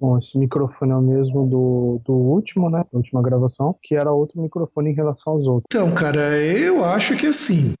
Bom, esse microfone é o mesmo do, do último, né? Da última gravação, que era outro microfone em relação aos outros. Então, cara, eu acho que assim.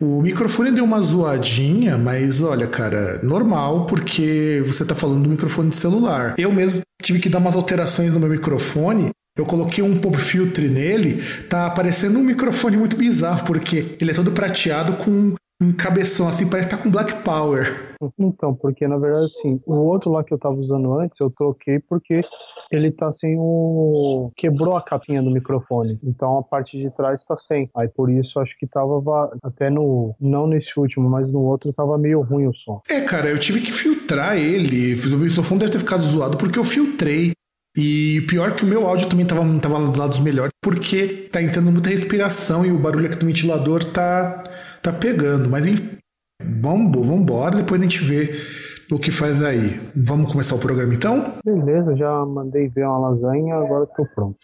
O microfone deu uma zoadinha, mas olha, cara, normal, porque você tá falando do microfone de celular. Eu mesmo tive que dar umas alterações no meu microfone. Eu coloquei um pop filter nele, tá aparecendo um microfone muito bizarro, porque ele é todo prateado com um cabeção assim, parece que tá com Black Power. Então, porque na verdade, assim, o outro lá que eu tava usando antes, eu troquei porque ele tá sem o. quebrou a capinha do microfone. Então a parte de trás tá sem. Aí por isso acho que tava até no. Não nesse último, mas no outro tava meio ruim o som. É, cara, eu tive que filtrar ele. O microfone deve ter ficado zoado porque eu filtrei. E pior que o meu áudio também tava, tava dos lados melhores, porque tá entrando muita respiração e o barulho aqui do ventilador tá, tá pegando. Mas enfim, vamos, vamos embora, depois a gente vê o que faz aí. Vamos começar o programa então? Beleza, já mandei ver uma lasanha, agora tô pronto.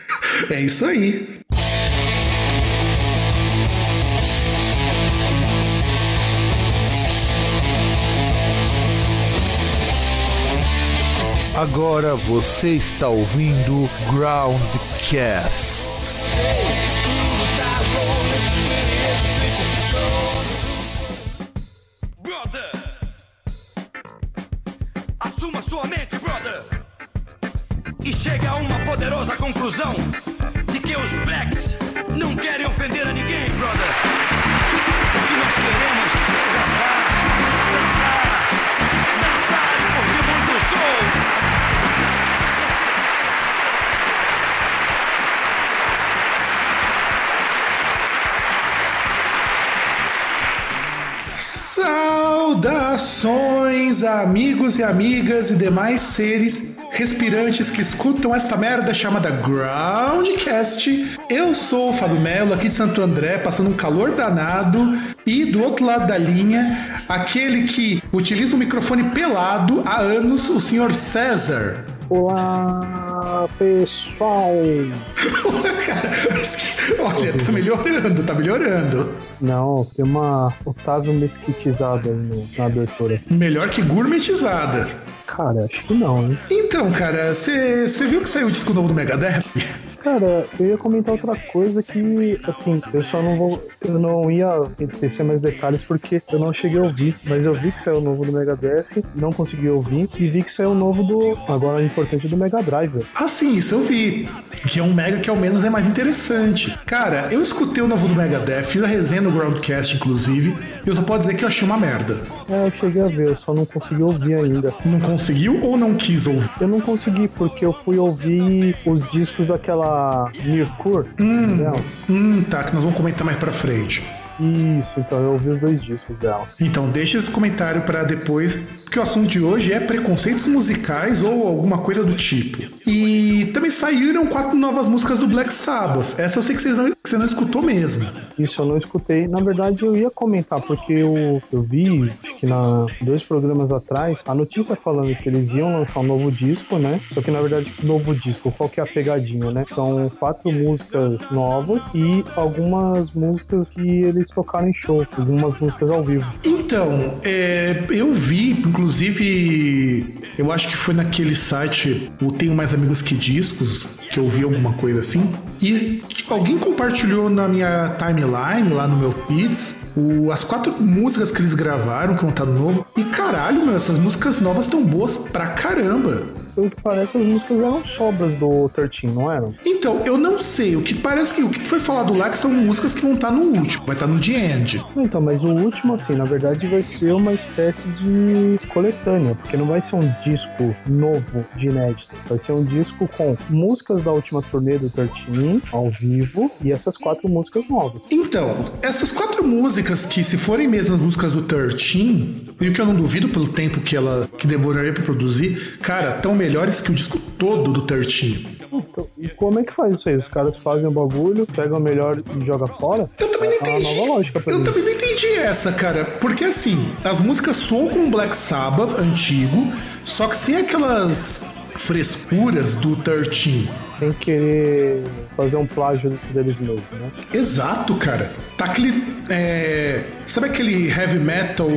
é isso aí. Agora você está ouvindo Groundcast. E chega a uma poderosa conclusão de que os blacks não querem ofender a ninguém, brother. O que nós queremos Saudações, amigos e amigas e demais seres respirantes que escutam esta merda chamada Groundcast. Eu sou o Fábio Melo, aqui de Santo André, passando um calor danado. E do outro lado da linha, aquele que utiliza o microfone pelado há anos, o senhor César. Olá, pessoal! Cara, olha, tá melhorando, tá melhorando. Não, tem uma Otávio mesquitizada aí na abertura. Melhor que gourmetizada. Cara, acho que não, hein? Então, cara, você viu que saiu o disco novo do Megadeth? Cara, eu ia comentar outra coisa que, assim, eu só não vou. Eu não ia esquecer mais detalhes porque eu não cheguei a ouvir, mas eu vi que saiu o novo do Megadeth, não consegui ouvir, e vi que saiu o novo do. Agora importante do Mega Drive. Ah, sim, isso eu vi. Que é um Mega que ao menos é mais interessante. Cara, eu escutei o novo do Megadeth, fiz a resenha no Groundcast, inclusive, e eu só posso dizer que eu achei uma merda. É, eu cheguei a ver, eu só não consegui ouvir ainda. Não conseguiu ou não quis ouvir? Eu não consegui, porque eu fui ouvir os discos daquela Mirkur. Hum, hum, tá, que nós vamos comentar mais pra frente. Isso, então eu ouvi os dois discos dela. Então deixa esse comentário para depois, porque o assunto de hoje é preconceitos musicais ou alguma coisa do tipo. E também saíram quatro novas músicas do Black Sabbath. Essa eu sei que, vocês não, que você não escutou mesmo. Isso eu não escutei. Na verdade, eu ia comentar, porque eu, eu vi que na dois programas atrás a notícia falando que eles iam lançar um novo disco, né? Só que na verdade, novo disco, qual que é a pegadinha, né? São quatro músicas novas e algumas músicas que eles tocaram em show, algumas músicas ao vivo. Então, é, eu vi, inclusive, eu acho que foi naquele site, o Tenho Mais Amigos Que Discos, que eu vi alguma coisa assim. E tipo, alguém compartilhou na minha timeline, lá no meu feeds, as quatro músicas que eles gravaram, que vão estar no novo. E caralho, meu, essas músicas novas estão boas pra caramba pelo que parece, as músicas eram sobras do 13, não eram? Então, eu não sei. O que parece que o que foi falado lá que são músicas que vão estar no último, vai estar no The End. Então, mas o último, assim, na verdade, vai ser uma espécie de coletânea, porque não vai ser um disco novo de inédito. Vai ser um disco com músicas da última turnê do 13 ao vivo e essas quatro músicas novas. Então, essas quatro músicas que, se forem mesmo as músicas do 13, e o que eu não duvido pelo tempo que ela que demoraria para produzir, cara, tão melhores que o disco todo do 13. Então, e como é que faz isso aí? Os caras fazem o bagulho, pegam o melhor e jogam fora? Eu também não é entendi. lógica eu mim. também não entendi essa, cara. Porque assim, as músicas soam com Black Sabbath antigo, só que sem aquelas frescuras do 13 sem querer fazer um plágio deles mesmos, né? Exato, cara. Tá aquele. É... Sabe aquele heavy metal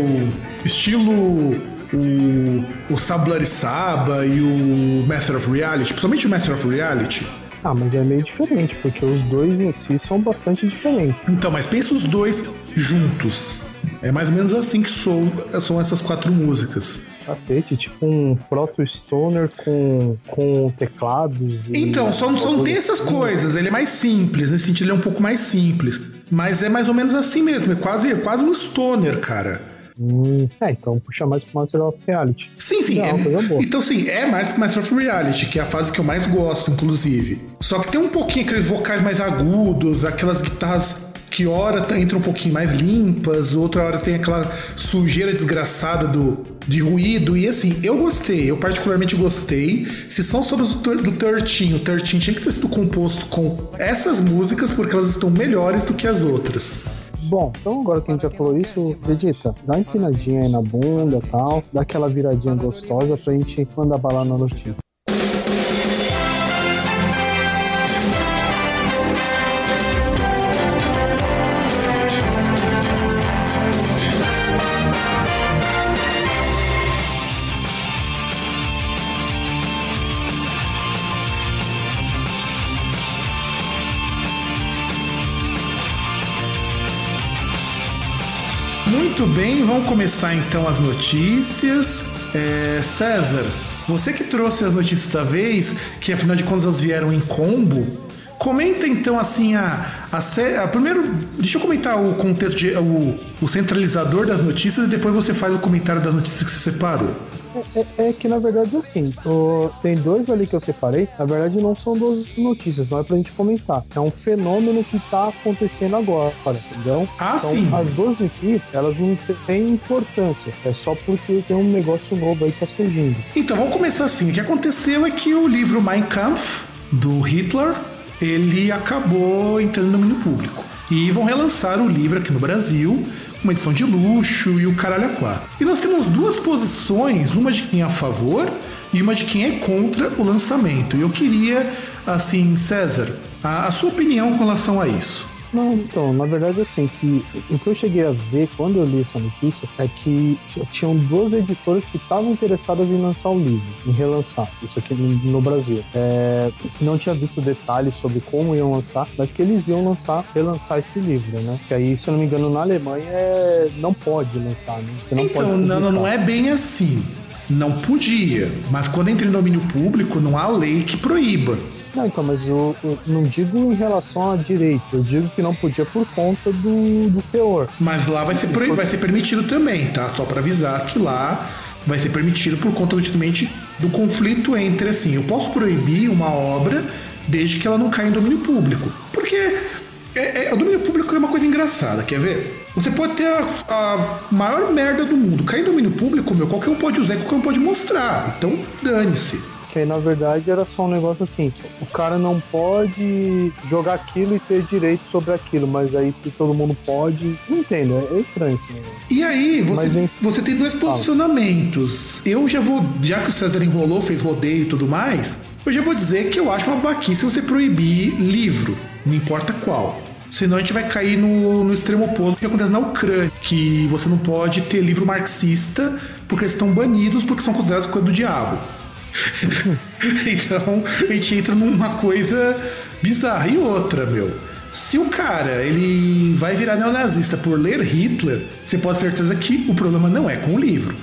estilo o, o Sabla Saba e o Master of Reality, principalmente o Master of Reality. Ah, mas é meio diferente, porque os dois em si são bastante diferentes. Então, mas pensa os dois juntos. É mais ou menos assim que sou, são essas quatro músicas. Cacete, tipo um proto stoner com, com teclados. Então, só, só não tem essas coisas. Ele é mais simples, nesse sentido ele é um pouco mais simples. Mas é mais ou menos assim mesmo, é quase, é quase um stoner, cara. Hum, é, então puxa mais pro Master of Reality. Sim, sim. É, então, sim, é mais pro Master of Reality, que é a fase que eu mais gosto, inclusive. Só que tem um pouquinho aqueles vocais mais agudos, aquelas guitarras que hora tá- entram um pouquinho mais limpas, outra hora tem aquela sujeira desgraçada do, de ruído. E assim, eu gostei, eu particularmente gostei. Se são ter- do 13, o 13 tinha que ter sido composto com essas músicas, porque elas estão melhores do que as outras. Bom, então agora que a gente já falou isso, Vegeta, dá uma empinadinha aí na bunda e tal, dá aquela viradinha gostosa pra gente mandar bala na notícia. Muito bem, vamos começar então as notícias. É, César, você que trouxe as notícias da vez, que afinal de contas elas vieram em combo, comenta então assim a, a, a- primeiro, deixa eu comentar o contexto de o, o centralizador das notícias e depois você faz o comentário das notícias que você separou. É, é- é que na verdade assim, o- tem dois ali que eu separei, na verdade não são duas notícias, não é pra gente comentar. É um fenômeno que tá acontecendo agora, entendeu? Ah, então, sim. as duas si, elas não têm importância. É só porque tem um negócio novo aí que tá surgindo. Então vamos começar assim. O que aconteceu é que o livro Mein Kampf do Hitler ele acabou entrando no domínio público. E vão relançar o livro aqui no Brasil, uma edição de luxo e o caralho a quatro. E nós temos duas posições, uma de quem é a favor e uma de quem é contra o lançamento. E eu queria, assim, César, a, a sua opinião com relação a isso. Não, então, na verdade, assim, que o que eu cheguei a ver quando eu li essa notícia é que tinham duas editoras que estavam interessadas em lançar o livro, em relançar, isso aqui no, Brasil. É, não tinha visto detalhes sobre como iam lançar, mas que eles iam lançar, relançar esse livro, né? Que aí, se eu não me engano, na Alemanha é, não pode lançar, né? Você não então, pode não, não, é bem assim. Não podia, mas quando entra em domínio público, não há lei que proíba. Não, então, mas eu, eu não digo em relação a direito, eu digo que não podia por conta do, do teor. Mas lá vai ser, vai ser permitido também, tá? Só pra avisar que lá vai ser permitido por conta justamente do conflito entre assim, eu posso proibir uma obra desde que ela não caia em domínio público. Porque é, é- o domínio público é uma coisa engraçada, quer ver? Você pode ter a, a maior merda do mundo. Cair em domínio público, meu, qualquer um pode usar e qualquer um pode mostrar. Então, dane-se. Que aí, na verdade, era só um negócio assim: o cara não pode jogar aquilo e ter direito sobre aquilo, mas aí se todo mundo pode. Não entendo, é é estranho negócio. E aí, você, Mas, você tem dois posicionamentos. Eu já vou, já que o César enrolou, fez rodeio e tudo mais, eu já vou dizer que eu acho uma babaquice você proibir livro, não importa qual. Senão a gente vai cair no, no extremo oposto que acontece na Ucrânia, que você não pode ter livro marxista porque eles estão banidos porque são considerados coisa do diabo. então a gente entra numa coisa bizarra. E outra, meu. Se o cara ele vai virar neonazista por ler Hitler, você pode ter certeza que o problema não é com o livro.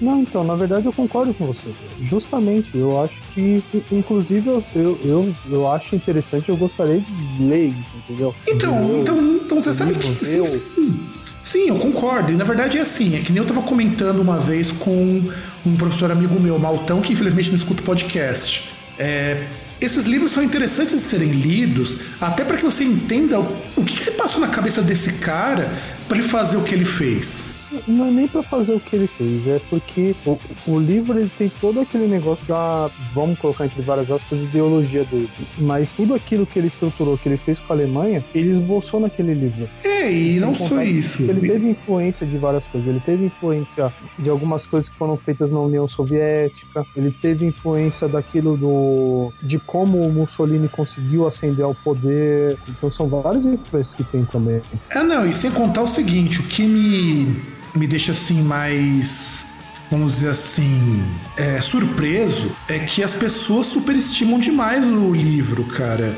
Não, então, na verdade eu concordo com você. Justamente, eu acho que, inclusive, eu, eu, eu, eu acho interessante, eu gostaria de ler isso, entendeu? Então, Eu- então, então você sabe que. Sim, eu- sim. Sim, eu concordo. E na verdade é assim, é que nem eu tava comentando uma vez com um professor amigo meu, Maltão, que infelizmente não escuta o podcast. É, esses livros são interessantes de serem lidos, até para que você entenda o, o que, que se passou na cabeça desse cara para ele fazer o que ele fez. Não é nem pra fazer o que ele fez, é porque o, o livro ele tem todo aquele negócio da, vamos colocar entre várias aspas, ideologia dele. Mas tudo aquilo que ele estruturou, que ele fez com a Alemanha, ele esboçou naquele livro. É, e não só isso. Ele teve influência de várias coisas. Ele teve influência de algumas coisas que foram feitas na União Soviética. Ele teve influência daquilo do de como o Mussolini conseguiu ascender ao poder. Então são várias influências que tem também. É, não, e sem contar o seguinte, o que me, me deixa assim mais. Vamos dizer assim, é, surpreso é que as pessoas superestimam demais o livro, cara.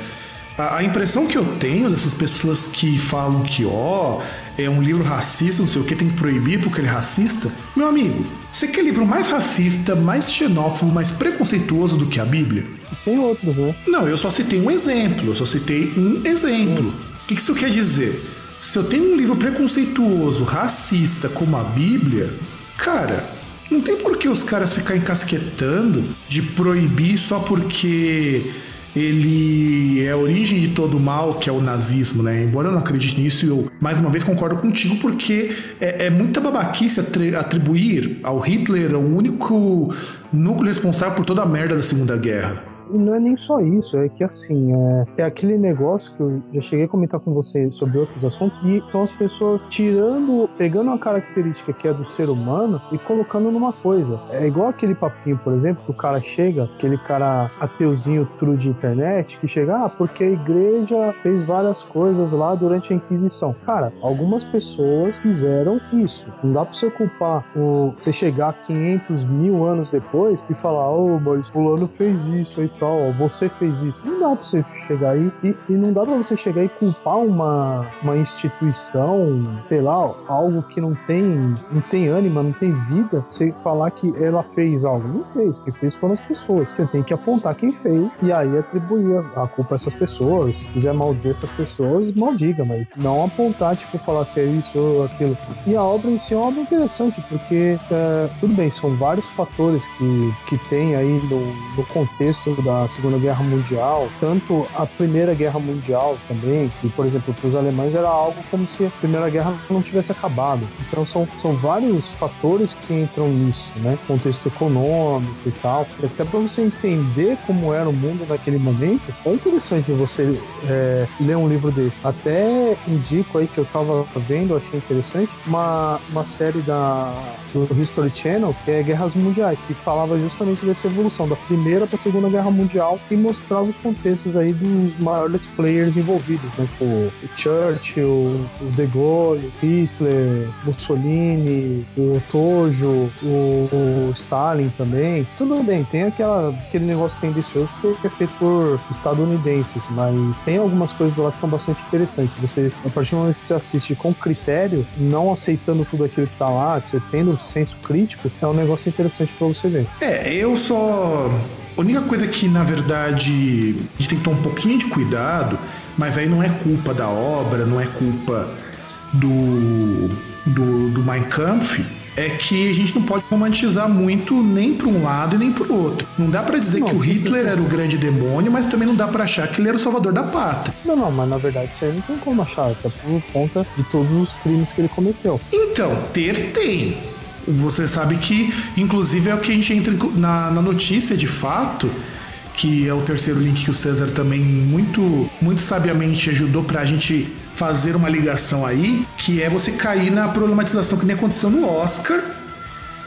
A, a impressão que eu tenho dessas pessoas que falam que, ó, é um livro racista, não sei o que, tem que proibir porque ele é racista. Meu amigo, você quer livro mais racista, mais xenófobo, mais preconceituoso do que a Bíblia? Tem outros, né? Não, eu só citei um exemplo, eu só citei um exemplo. O que isso quer dizer? Se eu tenho um livro preconceituoso, racista como a Bíblia, cara, não tem por que os caras ficarem encasquetando de proibir só porque ele é a origem de todo mal, que é o nazismo, né? Embora eu não acredite nisso, eu mais uma vez concordo contigo, porque é, é muita babaquice atribuir ao Hitler o único núcleo responsável por toda a merda da Segunda Guerra. E não é nem só isso, é que assim, é, é aquele negócio que eu já cheguei a comentar com você sobre outros assuntos, e são as pessoas tirando, pegando uma característica que é do ser humano e colocando numa coisa. É igual aquele papinho, por exemplo, que o cara chega, aquele cara ateuzinho true de internet, que chega, ah, porque a igreja fez várias coisas lá durante a Inquisição. Cara, algumas pessoas fizeram isso. Não dá pra você culpar o, você chegar 500 mil anos depois e falar, ô, oh, mas fulano fez isso aí ó, você fez isso. Não dá pra você chegar aí e, e, não dá pra você chegar e culpar uma, uma instituição, sei lá, algo que não tem, não tem ânima, não tem vida, você falar que ela fez algo. Não fez, que fez foram as pessoas. Você tem que apontar quem fez e aí atribuir a culpa a essas pessoas. Se quiser maldizer essas pessoas, maldiga, mas não apontar, tipo, falar que é isso ou aquilo. E a obra em si é uma obra interessante, porque é, tudo bem, são vários fatores que, que tem aí no, no contexto da Segunda Guerra Mundial, tanto a Primeira Guerra Mundial também, que, por exemplo, para os alemães era algo como se a Primeira Guerra não tivesse acabado. Então são, são vários fatores que entram nisso, né? Contexto econômico e tal. Até para você entender como era o mundo naquele momento, é interessante você é, ler um livro desse. Até indico aí que eu estava vendo, achei interessante, uma, uma série da, do History Channel, que é Guerras Mundiais, que falava justamente dessa evolução da Primeira para a Segunda Guerra Mundial e mostrava os contextos aí dos maiores players envolvidos, né? Tipo, o Churchill, o De Gaulle, Hitler, Mussolini, o Tojo, o, o, Stalin também. Tudo bem, tem aquela, aquele negócio tendencioso que é feito por estadunidenses, mas tem algumas coisas lá que são bastante interessantes. Você, a partir do momento que você assiste com critério, não aceitando tudo aquilo que tá lá, você tendo senso crítico, é um negócio interessante para você ver. É, eu só a única coisa que, na verdade, a gente tem que tomar um pouquinho de cuidado, mas aí não é culpa da obra, não é culpa do, do, do Mein Kampf, é que a gente não pode romantizar muito nem para um lado e nem para o outro. Não dá para dizer não, que o Hitler era o grande demônio, mas também não dá para achar que ele era o salvador da pátria. Não, não, mas na verdade isso aí não tem como achar, até por conta de todos os crimes que ele cometeu. Então, ter tem. Você sabe que, inclusive, é o que a gente entra na, na notícia de fato que é o terceiro link que o César também muito, muito sabiamente ajudou para a gente fazer uma ligação aí, que é você cair na problematização que nem aconteceu no Oscar,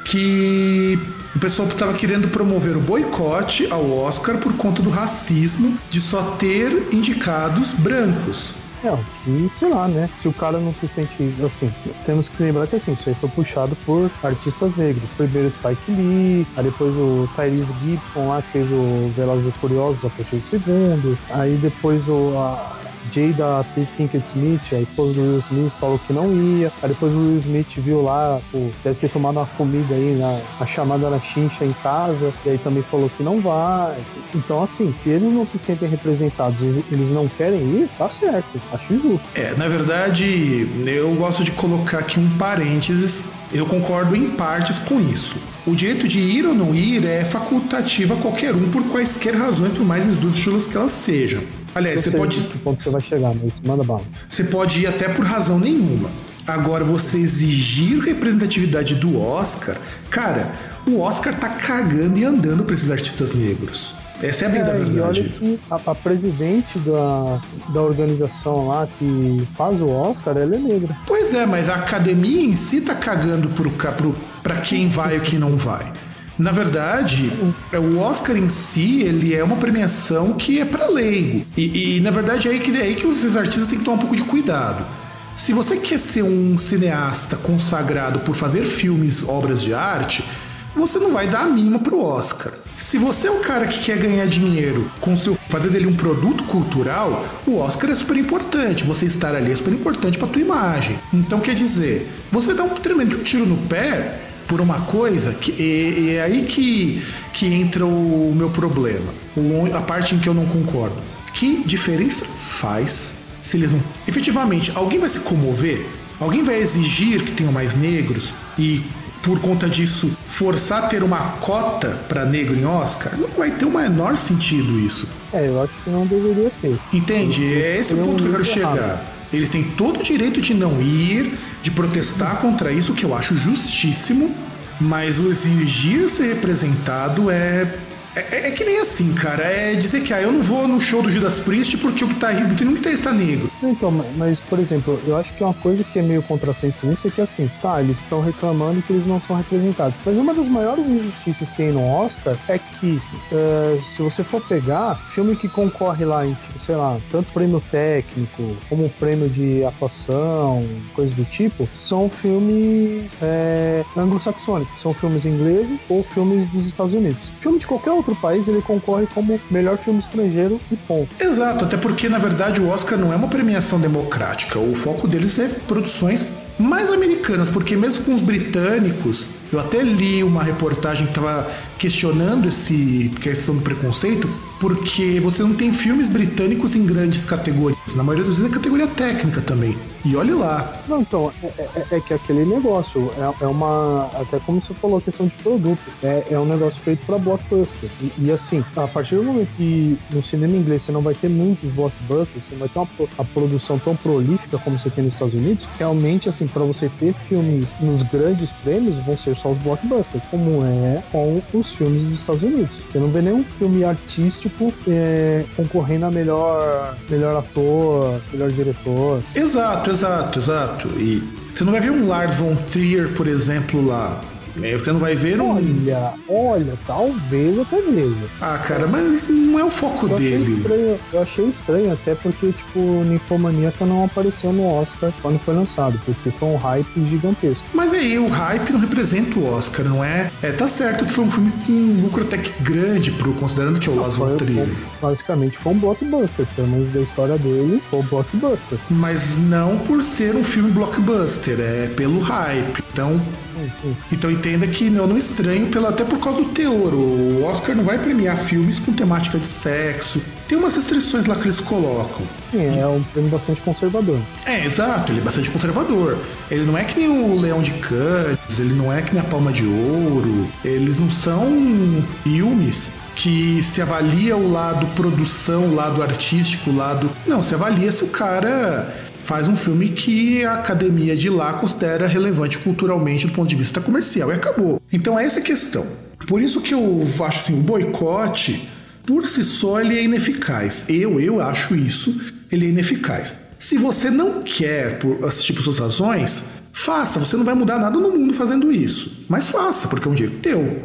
que o pessoal estava querendo promover o boicote ao Oscar por conta do racismo de só ter indicados brancos. É, e sei lá, né? Se o cara não se sente. Assim, temos que lembrar que assim, isso aí foi puxado por artistas negros. Primeiro Spike Lee, aí depois o Tyrese Gibson lá que fez o Velozes e Curiosos a partir do segundo. Aí depois o, a, Jada Pinkett Smith, a esposa do Will Smith, falou que não ia. Aí depois o Will Smith viu lá, pô, deve ter tomado uma comida aí, na, a chamada na chincha em casa, e aí também falou que não vai. Então, assim, se eles não se sentem representados, eles não querem ir, tá certo, acho justo. É, na verdade, eu gosto de colocar aqui um parênteses. Eu concordo em partes com isso. O direito de ir ou não ir é facultativo a qualquer um por quaisquer razões, por mais esdrúxulas que elas sejam. Aliás, você pode. Ponto você vai chegar, mas manda bala. Você pode ir até por razão nenhuma. Agora, você exigir representatividade do Oscar, cara, o Oscar tá cagando e andando pra esses artistas negros. Essa é a bem é, da verdade. E olha que a, a, presidente da, da organização lá que faz o Oscar, ela é negra. Pois é, mas a academia em si tá cagando pro, pro, pra quem vai e quem não vai. Na verdade, o Oscar em si, ele é uma premiação que é para leigo. E, e, na verdade é aí que, é aí que os artistas têm que tomar um pouco de cuidado. Se você quer ser um cineasta consagrado por fazer filmes, obras de arte, você não vai dar a mínima pro Oscar. Se você é o cara que quer ganhar dinheiro com seu fazer dele um produto cultural, o Oscar é super importante. Você estar ali é super importante para tua imagem. Então quer dizer, você dá um tremendo tiro no pé por uma coisa que é, é aí que, que entra o meu problema, o, a parte em que eu não concordo. Que diferença faz se eles não. Efetivamente, alguém vai se comover? Alguém vai exigir que tenham mais negros e por conta disso, forçar a ter uma cota para negro em Oscar, não vai ter o menor sentido isso. É, eu acho que não deveria ter. Entende? É esse o ponto que eu quero chegar. Errado. Eles têm todo o direito de não ir, de protestar contra isso, que eu acho justíssimo, mas o exigir ser representado é é, é, é, que nem assim, cara. É dizer que ah, eu não vou no show do Judas Priest porque o que tá tem um guitarrista negro. Então, mas, por exemplo, eu acho que uma coisa que é meio contrassenso nisso é que assim, tá, eles estão reclamando que eles não são representados. Mas uma das maiores injustiças que tem no Oscar é que, uh, se você for pegar, filme que concorre lá em, sei lá, tanto prêmio técnico como prêmio de atuação, coisas do tipo, são filmes é, anglo-saxônicos, são filmes ingleses ou filmes dos Estados Unidos. Filme de qualquer outro país, ele concorre como melhor filme estrangeiro e ponto. Exato, até porque na verdade o Oscar não é uma premiação democrática. O foco deles é produções mais americanas, porque mesmo com os britânicos, eu até li uma reportagem que estava questionando esse questão do preconceito, porque você não tem filmes britânicos em grandes categorias. Na maioria das vezes é categoria técnica também. E olhe lá. Não, então, é, é, é que aquele negócio é, é, uma. Até como você falou, questão de produto. É, é um negócio feito para blockbuster. E, e, assim, a partir do momento que no cinema inglês você não vai ter muitos blockbusters, você vai ter uma, uma produção tão prolífica como você tem nos Estados Unidos, realmente, assim, para você ter filmes nos grandes prêmios, vão ser só os blockbusters, como é com os filmes dos Estados Unidos. Você não vê nenhum filme artístico é, concorrendo a melhor, melhor ator, melhor diretor. Exato, exato, exato. E você não vai ver um Lars von Trier, por exemplo, lá você não vai ver um. Olha, olha, talvez até veja. Ah, cara, mas não é o foco eu dele. Estranho, eu achei estranho, até porque, tipo, Ninfomaníaca não apareceu no Oscar quando foi lançado, porque foi um hype gigantesco. Mas aí, o hype não representa o Oscar, não é? É, tá certo que foi um filme com lucro até que grande, pro, considerando que é o Las von. Basicamente foi um blockbuster, pelo menos da história dele, foi um blockbuster. Mas não por ser um filme blockbuster, é pelo hype. Então, então entenda que eu não estranho pela, até por causa do teor. O Oscar não vai premiar filmes com temática de sexo. Tem umas restrições lá que eles colocam. Sim, é um prêmio bastante conservador. É, exato, ele é bastante conservador. Ele não é que nem o Leão de Cannes, ele não é que nem a Palma de Ouro. Eles não são filmes que se avalia o lado produção, o lado artístico, o lado. Não, se avalia se o cara faz um filme que a academia de lá considera relevante culturalmente do ponto de vista comercial e acabou. Então é essa a questão. Por isso que eu acho assim, o boicote por si só ele é ineficaz. Eu, eu acho isso, ele é ineficaz. Se você não quer por assistir por suas razões, faça. Você não vai mudar nada no mundo fazendo isso. Mas faça, porque é um direito teu.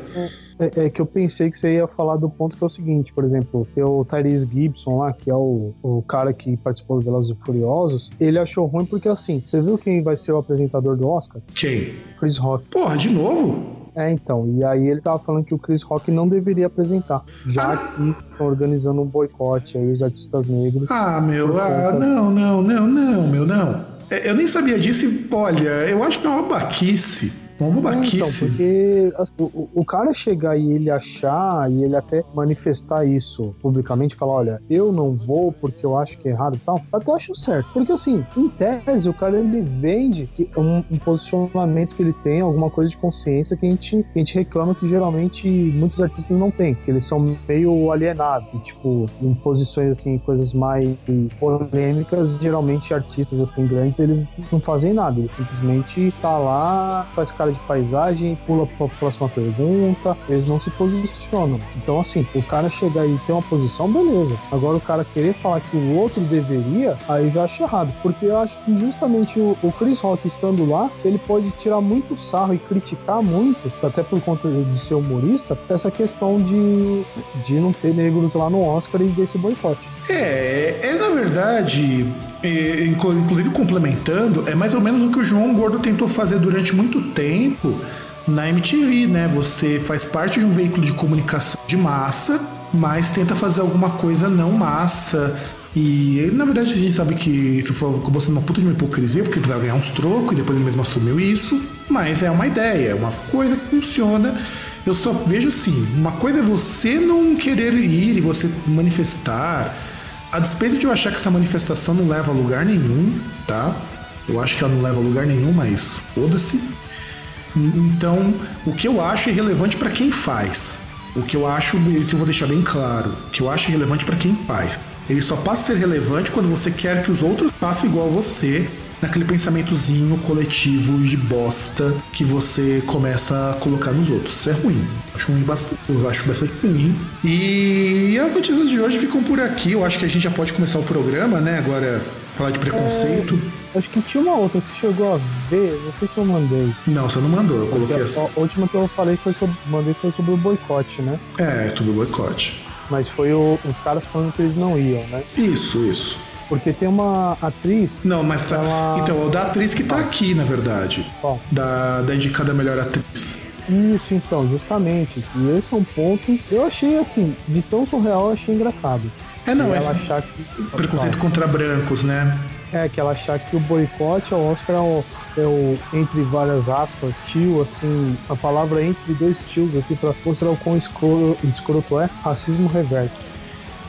É. É, que eu pensei que você ia falar do ponto que é o seguinte, por exemplo, o Tyrese Gibson lá, que é o, o cara que participou do Velozes e Furiosos, ele achou ruim porque assim, você viu quem vai ser o apresentador do Oscar? Quem? Chris Rock. Porra, de novo? É, então, e aí ele tava falando que o Chris Rock não deveria apresentar, já ah. que estão organizando um boicote aí os artistas negros. Ah, meu, ah, não, não, não, não, meu, não. É, eu nem sabia disso e, olha, eu acho que é uma baquice uma babaquice. Então, porque assim, o, o, cara chegar e ele achar e ele até manifestar isso publicamente, falar, olha, eu não vou porque eu acho que é errado e tal, até acho certo. Porque assim, em tese, o cara ele vende um, um, posicionamento que ele tem, alguma coisa de consciência que a gente, que a gente reclama que geralmente muitos artistas não têm, que eles são meio alienados, tipo, em posições assim, coisas mais polêmicas, geralmente artistas assim grandes, eles não fazem nada, eles simplesmente tá lá, faz cara de paisagem, pula para a próxima pergunta, eles não se posicionam. Então, assim, o cara chegar e ter uma posição, beleza. Agora, o cara querer falar que o outro deveria, aí já acho errado. Porque eu acho que justamente o, o Chris Rock estando lá, ele pode tirar muito sarro e criticar muito, até por conta de ser humorista, essa questão de, de não ter negros lá no Oscar e desse boicote. É, é na verdade inclusive complementando, é mais ou menos o que o João Gordo tentou fazer durante muito tempo na MTV, né? Você faz parte de um veículo de comunicação de massa, mas tenta fazer alguma coisa não massa. E na verdade a gente sabe que isso foi, acabou sendo uma puta de uma hipocrisia, porque precisava ganhar uns trocos e depois ele mesmo assumiu isso. Mas é uma ideia, é uma coisa que funciona. Eu só vejo assim: uma coisa é você não querer ir e você manifestar. A despeito de eu achar que essa manifestação não leva a lugar nenhum, tá? Eu acho que ela não leva a lugar nenhum, mas foda-se. Então, o que eu acho é relevante para quem faz. O que eu acho, isso eu vou deixar bem claro, o que eu acho relevante para quem faz. Ele só passa a ser relevante quando você quer que os outros passem igual a você, naquele pensamentozinho coletivo de bosta que você começa a colocar nos outros. Isso é ruim. Acho ruim bastante, eu acho bastante ruim. E as notícias de hoje ficam por aqui. Eu acho que a gente já pode começar o programa, né? Agora falar de preconceito. É, acho que tinha uma outra que chegou a ver, não sei se eu mandei. Não, você não mandou, eu coloquei a, assim. A última que eu falei foi sobre, mandei foi sobre o boicote, né? É, sobre o boicote. Mas foi o, os caras falando que eles não iam, né? Isso, isso. Porque tem uma atriz. Não, mas tá. Ela... Então, é o da atriz que tá aqui, na verdade. Qual? Da, da indicada melhor atriz. Isso, então, justamente. E esse é um ponto. Eu achei assim, de tão surreal, eu achei engraçado. É, não, E é. achar que. Preconceito contra brancos, né? É, que ela achar que o boicote ao Oscar é o, é o, entre várias aspas, tio, assim, a palavra entre dois tios aqui pra mostrar o quão escroto, escroto é, racismo reverso.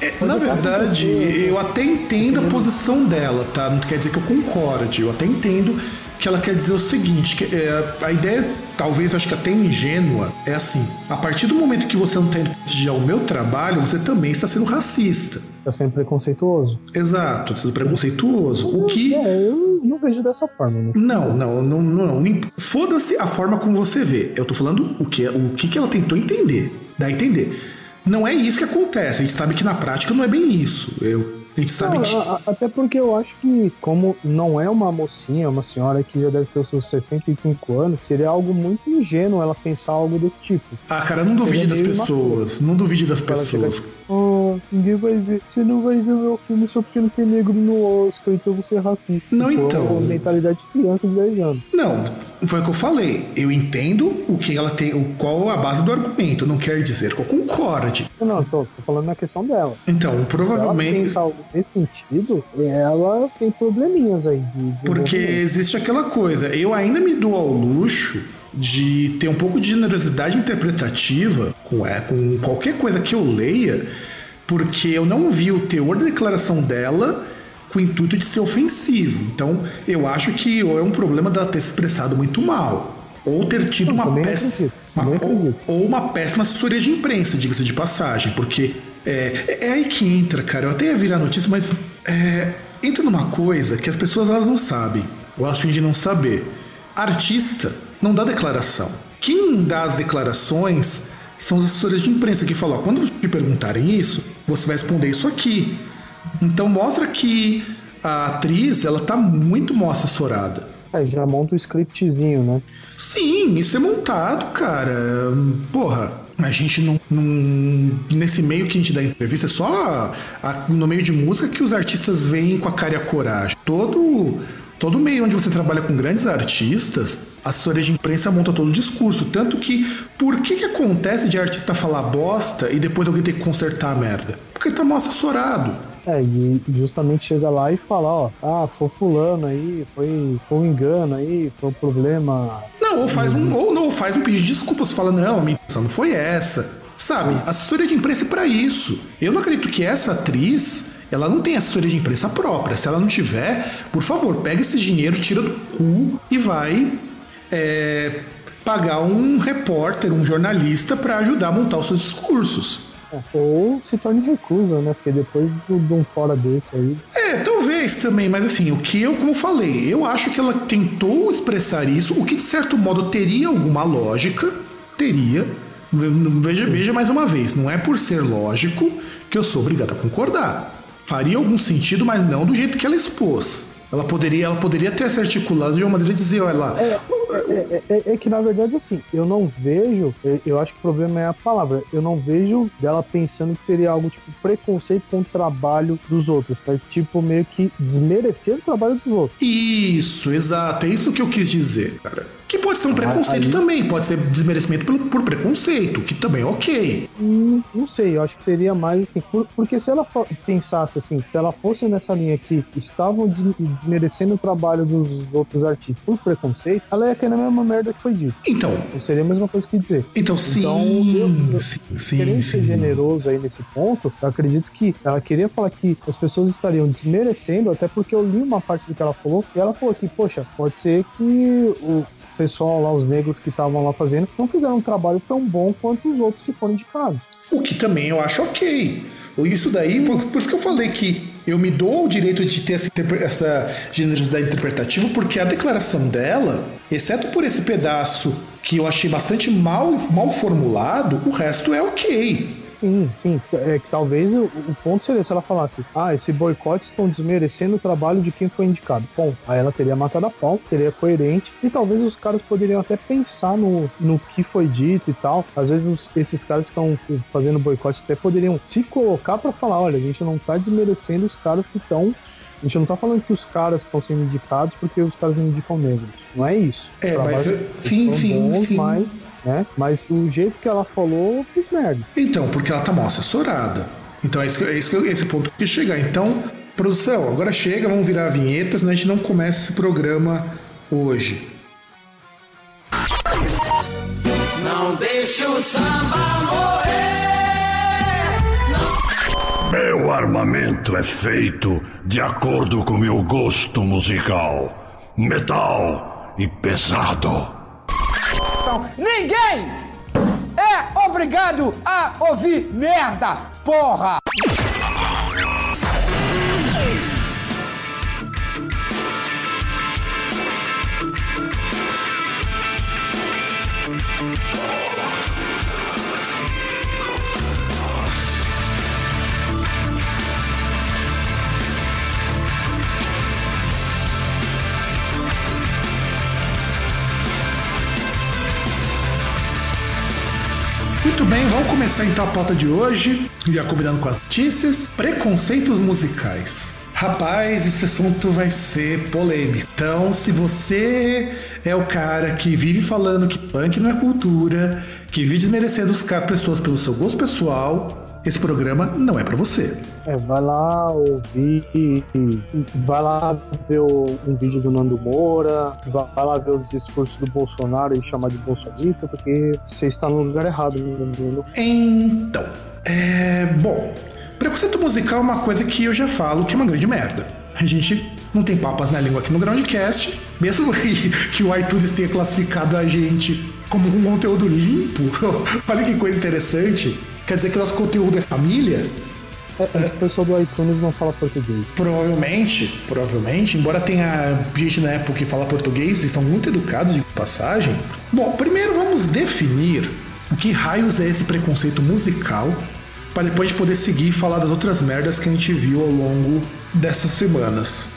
É, na verdade, eu até entendo a posição dela, tá? Não quer dizer que eu concorde, eu até entendo que ela quer dizer o seguinte, que é, a ideia, talvez acho que até ingênua, é assim, a partir do momento que você não está indo prestigiar o meu trabalho, você também está sendo racista. Tá sendo preconceituoso. Exato, está sendo preconceituoso. O que... É, eu não vejo dessa forma, né? Não, não, não, não. não. Foda-se a forma como você vê. Eu tô falando o que, o que, que ela tentou entender. Dá a entender. Não é isso que acontece. A gente sabe que na prática não é bem isso. Eu, Não, até porque eu acho que, como não é uma mocinha, uma senhora que já deve ter os seus 65 anos, seria algo muito ingênuo ela pensar algo desse tipo. Ah, cara, não duvide é das pessoas. Não duvide das Ela chega pessoas. Oh, ninguém vai ver. Você não vai ver o meu filme só porque não tem negro no Oscar, então você é racista. Não, Tipo, então. É mentalidade de criança de 10 anos. Não, foi o que eu falei. Eu entendo o que ela tem, o, qual a base do argumento. Não quer dizer que eu concorde. Não, tô, tô falando na questão dela. Então, ela provavelmente. algo nesse sentido, ela tem probleminhas aí. De, de Porque existe aquela coisa, eu ainda me dou ao luxo de ter um pouco de generosidade interpretativa com, é, com qualquer coisa que eu leia, porque eu não vi o teor da declaração dela com o intuito de ser ofensivo. Então, eu acho que ou é um problema dela ter se expressado muito mal, ou ter tido Não, uma péssima. ou, ou uma péssima assessoria de imprensa, diga-se de passagem, porque é, é aí que entra, cara. Eu até ia virar notícia, mas é, entra numa coisa que as pessoas elas não sabem, ou elas fingem não saber. Artista não dá declaração. Quem dá as declarações são os assessores de imprensa que falam: ó, quando te perguntarem isso, você vai responder isso aqui. Então mostra que a atriz ela tá muito mal assessorada. Já monta o scriptzinho, né? Sim, isso é montado, cara. Porra, a gente não, não- Nesse meio que a gente dá entrevista, é só a- no meio de música que os artistas vêm com a cara e a coragem. Todo, todo meio onde você trabalha com grandes artistas, a assessoria de imprensa monta todo o discurso. Tanto que, por que, que acontece de artista falar bosta e depois alguém ter que consertar a merda? Porque ele tá mal assessorado. É, e justamente chega lá e fala, ó, ah, foi fulano aí, foi, foi um engano aí, foi um problema. Não, ou faz um, ou não, faz um pedido de desculpas, fala, não, minha intenção não foi essa. Sabe, assessoria de imprensa é pra isso. Eu não acredito que essa atriz, ela não tem assessoria de imprensa própria. Se ela não tiver, por favor, pega esse dinheiro, tira do cu e vai é, pagar um repórter, um jornalista pra ajudar a montar os seus discursos. Ou se torne reclusa, né? Porque depois do- de um fora desse aí. É, talvez também, mas assim, o que eu, como falei, eu acho que ela tentou expressar isso, o que de certo modo teria alguma lógica, teria. Veja, veja mais uma vez, não é por ser lógico que eu sou obrigado a concordar. Faria algum sentido, mas não do jeito que ela expôs. Ela poderia, ela poderia ter se articulado de uma maneira de dizer, olha lá, É, é, é- é que na verdade, assim, eu não vejo, eu- eu acho que o problema é a palavra, eu não vejo dela pensando que seria algo tipo preconceito com o trabalho dos outros, mas tipo meio que desmerecer o trabalho dos outros. Isso, exato. É isso que eu quis dizer, cara. Que pode ser um preconceito aí- também, pode ser desmerecimento por, por preconceito, que também é ok. Hum, não sei, eu acho que seria mais assim, por- porque se ela pensasse assim, se ela fosse nessa linha que estavam des- desmerecendo o trabalho dos outros artistas por preconceito, ela ia querer a mesma merda que foi dito. Então, Não seria a mesma coisa que dizer. então sim, Então, eu- sim, sim, Querendo ser sim. generoso aí nesse ponto, eu acredito que ela queria falar que as pessoas estariam desmerecendo, até porque eu li uma parte do que ela falou, e ela falou que, poxa, pode ser que o pessoal lá, os negros que estavam lá fazendo, não fizeram um trabalho tão bom quanto os outros que foram indicados. O que também eu acho ok. Isso daí, por, por isso que eu falei que eu me dou o direito de ter essa, essa generosidade interpretativa, porque a declaração dela, exceto por esse pedaço que eu achei bastante mal, mal formulado, o resto é ok. Sim, sim. É que talvez o, o ponto seria se ela falasse, ah, esse boicote estão desmerecendo o trabalho de quem foi indicado. Bom, aí ela teria matado a pau, seria coerente, e talvez os caras poderiam até pensar no, no que foi dito e tal. Às vezes os- esses caras que estão fazendo boicote até poderiam se colocar pra falar, olha, a gente não tá desmerecendo os caras que estão. A gente não tá falando que os caras estão sendo indicados porque os caras não indicam negros. Não é isso. É, mas, sim, sim, bons, sim. Mas, né? mas o jeito que ela falou, eu fiz merda. Então, porque ela tá mal assessorada. Então é, isso que, é eu- esse ponto que chegar. Então, produção, agora chega, vamos virar a vinheta, senão a gente não começa esse programa hoje. Não deixa o samba morrer. Meu armamento é feito de acordo com meu gosto musical. Metal e pesado. Ninguém é obrigado a ouvir merda, porra! Muito bem, vamos começar então a pauta de hoje, já combinando com as notícias, preconceitos musicais. Rapaz, esse assunto vai ser polêmico. Então, se você é o cara que vive falando que punk não é cultura, que vive desmerecendo as pessoas pelo seu gosto pessoal, esse programa não é pra você. É, vai lá ouvir, vai lá ver um vídeo do Nando Moura, vai lá ver os discursos do Bolsonaro e chamar de bolsonarista, porque você está no lugar errado, meu menino. Então, é. Bom, preconceito musical é uma coisa que eu já falo que é uma grande merda. A gente não tem papas na língua aqui no Groundcast, mesmo que o iTunes tenha classificado a gente como um conteúdo limpo. Olha que coisa interessante. Quer dizer que nosso conteúdo é família? É, esse pessoal do iTunes não fala português. Provavelmente, provavelmente, embora tenha gente na época que fala português e são muito educados de passagem. Bom, primeiro vamos definir o que raios é esse preconceito musical, para depois poder seguir e falar das outras merdas que a gente viu ao longo dessas semanas.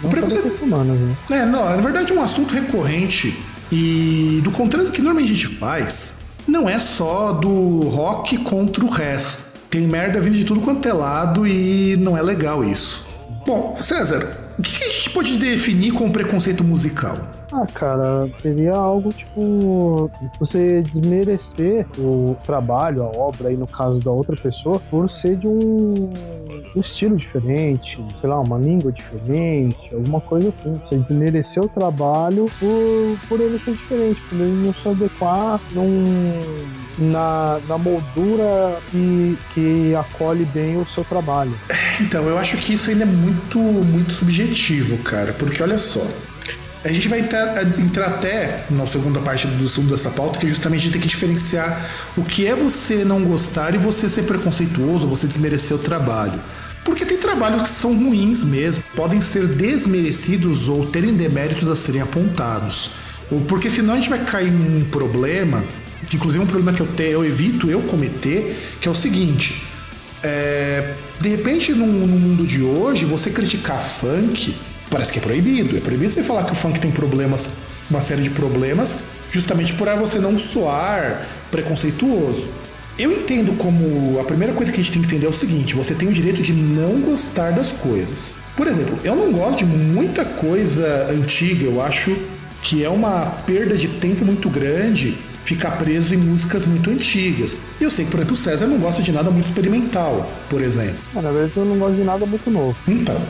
O Não só preconceito. semanas, né? É, não, na verdade é um assunto recorrente e do contrário do que normalmente a gente faz, não é só do rock contra o resto. Tem merda vindo de tudo quanto é lado e não é legal isso. Bom, César, o que a gente pode definir como preconceito musical? Ah, cara, seria algo tipo você desmerecer o trabalho, a obra, aí no caso da outra pessoa, por ser de um, um estilo diferente, sei lá, uma língua diferente, alguma coisa assim. Você desmerecer o trabalho por, por ele ser diferente, por ele não se adequar num, na, na moldura que, que acolhe bem o seu trabalho. Então, eu acho que isso ainda é muito, muito subjetivo, cara, porque olha só. A gente vai entrar, entrar até na segunda parte do assunto dessa pauta, que é justamente a gente tem que diferenciar o que é você não gostar e você ser preconceituoso, você desmerecer o trabalho. Porque tem trabalhos que são ruins mesmo, podem ser desmerecidos ou terem deméritos a serem apontados. Porque senão a gente vai cair num problema, inclusive um problema que eu, te, eu evito eu cometer, que é o seguinte. É, de repente, no, no mundo de hoje, você criticar funk parece que é proibido. É proibido você falar que o funk tem problemas, uma série de problemas, justamente por você não soar preconceituoso. Eu entendo como a primeira coisa que a gente tem que entender é o seguinte: você tem o direito de não gostar das coisas. Por exemplo, eu não gosto de muita coisa antiga, eu acho que é uma perda de tempo muito grande ficar preso em músicas muito antigas. E eu sei que, por exemplo, o César não gosta de nada muito experimental, por exemplo. É, na verdade, eu não gosto de nada muito novo. Então.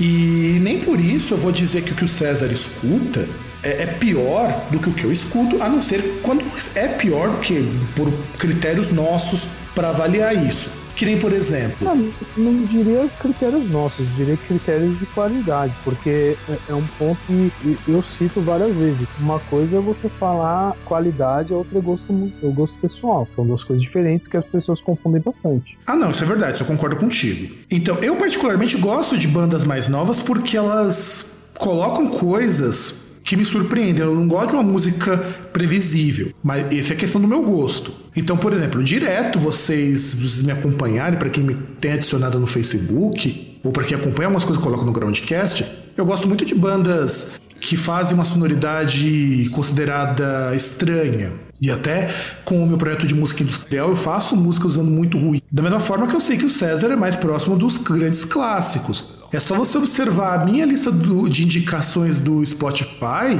E nem por isso eu vou dizer que o que o César escuta é, é pior do que o que eu escuto, a não ser quando é pior do que por critérios nossos para avaliar isso. Que nem, por exemplo. Não, não diria critérios nossos, diria critérios de qualidade, porque é, é um ponto que eu cito várias vezes. Uma coisa é você falar qualidade, a outra é gosto, é gosto pessoal. São duas coisas diferentes que as pessoas confundem bastante. Ah, não, isso é verdade, isso eu concordo contigo. Então, eu particularmente gosto de bandas mais novas porque elas colocam coisas que me surpreendem. Eu não gosto de uma música previsível, mas essa é questão do meu gosto. Então, por exemplo, direto vocês, vocês me acompanharem, para quem me tem adicionado no Facebook, ou para quem acompanha umas coisas que eu coloco no Groundcast, eu gosto muito de bandas que fazem uma sonoridade considerada estranha. E até com o meu projeto de música industrial eu faço música usando muito ruído. Da mesma forma que eu sei que o César é mais próximo dos grandes clássicos. É só você observar a minha lista do, de indicações do Spotify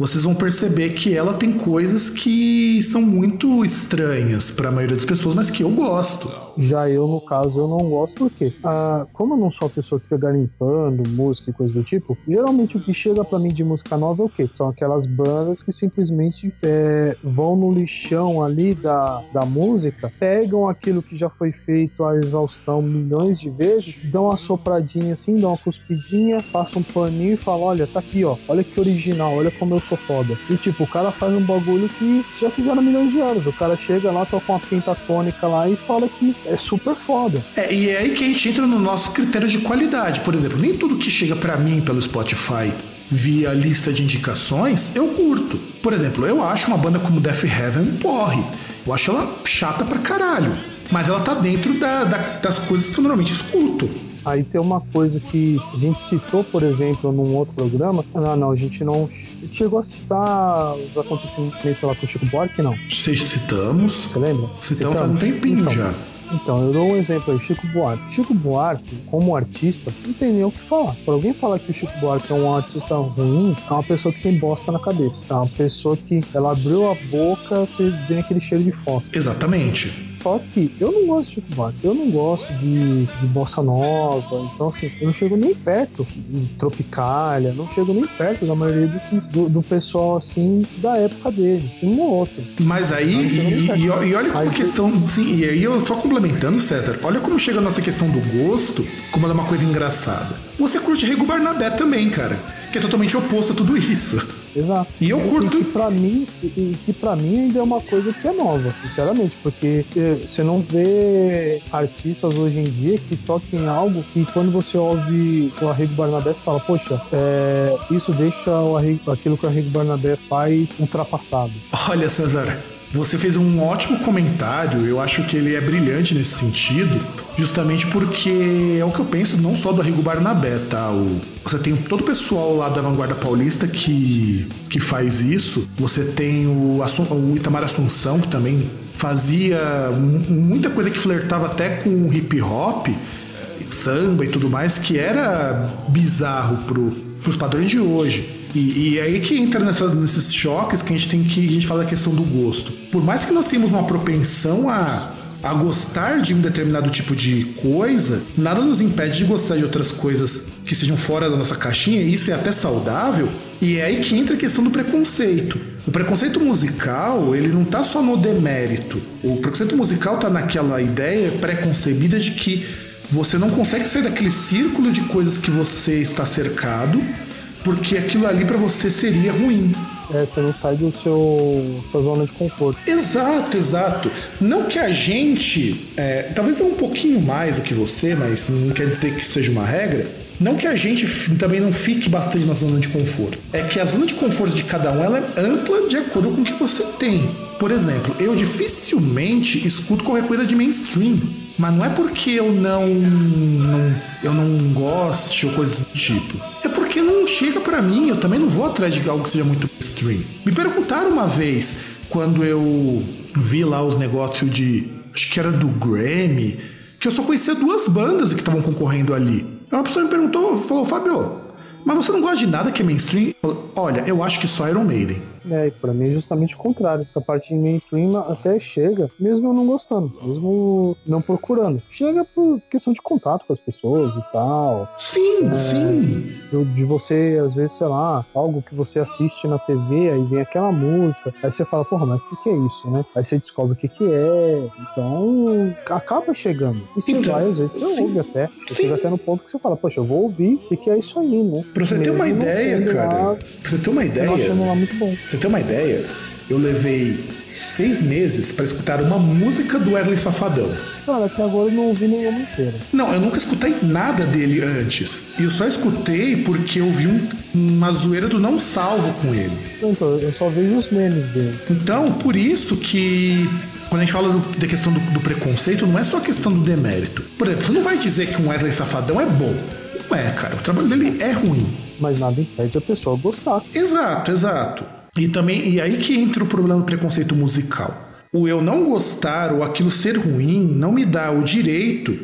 vocês vão perceber que ela tem coisas que são muito estranhas para a maioria das pessoas, mas que eu gosto. Já eu, no caso, eu não gosto porque, ah, como eu não sou a pessoa que fica garimpando música e coisa do tipo, geralmente o que chega para mim de música nova é o quê? São aquelas bandas que simplesmente é, vão no lixão ali da, da música, pegam aquilo que já foi feito a exaustão milhões de vezes, dão uma sopradinha assim, dão uma cuspidinha, passam um paninho e falam: olha, tá aqui, ó, olha que original, olha como eu foda. E tipo, o cara faz um bagulho que já fizeram milhões de anos. O cara chega lá, toca uma pentatônica lá e fala que é super foda. É, e é aí que a gente entra no nosso critério de qualidade. Por exemplo, nem tudo que chega para mim pelo Spotify via lista de indicações, eu curto. Por exemplo, eu acho uma banda como Death Heaven porre. Eu acho ela chata pra caralho. Mas ela tá dentro da, da, das coisas que eu normalmente escuto. Aí tem uma coisa que a gente citou, por exemplo, num outro programa. Não, não, a gente não chegou a citar os acontecimentos lá com o Chico Buarque, não? Citamos. Você lembra? Citamos faz um tempinho então, já. Então, eu dou um exemplo aí, Chico Buarque. Chico Buarque, como artista, não tem nem o que falar. Pra alguém falar que o Chico Buarque é um artista ruim, é uma pessoa que tem bosta na cabeça. É uma pessoa que ela abriu a boca, você vem aquele cheiro de foto. Exatamente. Só que eu não gosto de Chico Buarque, eu não gosto de, de bossa nova, então assim, eu não chego nem perto de Tropicália, não chego nem perto da maioria do, do, do pessoal assim da época dele, um ou outro. Mas aí, e, e, e, olha como a questão, sim, e aí eu tô complementando, César, olha como chega a nossa questão do gosto, como ela é uma coisa engraçada. Você curte Rego Barnabé também, cara, que é totalmente oposto a tudo isso. Exato. E eu curto. Que pra mim, que, que pra mim ainda é uma coisa que é nova, sinceramente, porque você não vê artistas hoje em dia que toquem algo que quando você ouve o Arrego Barnabé, você fala, poxa, é, isso deixa o Arrego, aquilo que o Arrego Barnabé faz ultrapassado. Olha, César, você fez um ótimo comentário, eu acho que ele é brilhante nesse sentido, justamente porque é o que eu penso não só do Arrigo Barnabé, tá? O, você tem todo o pessoal lá da Vanguarda Paulista que, que faz isso, você tem o, o Itamar Assunção, que também fazia muita coisa que flertava até com hip hop, samba e tudo mais, que era bizarro pro, pros padrões de hoje. E, e aí que entra nessa, nesses choques que a gente tem que. A gente fala da questão do gosto. Por mais que nós tenhamos uma propensão a, a gostar de um determinado tipo de coisa, nada nos impede de gostar de outras coisas que sejam fora da nossa caixinha, isso é até saudável. E é aí que entra a questão do preconceito. O preconceito musical, ele não tá só no demérito. O preconceito musical tá naquela ideia preconcebida de que você não consegue sair daquele círculo de coisas que você está cercado porque aquilo ali para você seria ruim. É, você não sai do seu sua zona de conforto. Exato, exato. Não que a gente, é, talvez eu um pouquinho mais do que você, mas não quer dizer que seja uma regra. Não que a gente também não fique bastante na zona de conforto. É que a zona de conforto de cada um ela é ampla de acordo com o que você tem. Por exemplo, eu dificilmente escuto qualquer coisa de mainstream. Mas não é porque eu não, não eu não goste ou coisa do tipo. É chega para mim, eu também não vou atrás de algo que seja muito stream. Me perguntaram uma vez, quando eu vi lá os negócios de. Acho que era do Grammy, que eu só conhecia duas bandas que estavam concorrendo ali. Uma pessoa me perguntou, falou, Fábio, Mas você não gosta de nada que é mainstream? Olha, eu acho que só Iron Maiden. É, e pra mim é justamente o contrário. Essa parte de mainstream até chega, mesmo eu não gostando, mesmo não procurando. Chega por questão de contato com as pessoas e tal. Sim, É. sim. De você, às vezes, sei lá, algo que você assiste na TV, aí vem aquela música, aí você fala, porra, mas o que, que é isso, né? Aí você descobre o que, que é. Então, acaba chegando. E você Então, vai, às vezes, você sim. ouve até. Você chega até no ponto que você fala, poxa, eu vou ouvir o que, que é isso aí, né? Pra você ter uma Mesmo ideia, cara. lá- Pra você ter uma eu não achando ideia. lá muito bom. Pra você ter uma ideia, eu levei seis meses pra escutar uma música do Wesley Safadão. Cara, até agora eu não ouvi nenhuma inteira. Não, eu nunca escutei nada dele antes. E eu só escutei porque eu vi um- uma zoeira do não salvo com ele. Então, eu só vejo os memes dele. Então, por isso que quando a gente fala do- da questão do, do preconceito, não é só a questão do demérito. Por exemplo, você não vai dizer que um Wesley Safadão é bom. Não é, cara. O trabalho dele é ruim. Mas nada impede a pessoa gostar. Exato, exato. E também, e aí que entra o problema do preconceito musical. O eu não gostar ou aquilo ser ruim não me dá o direito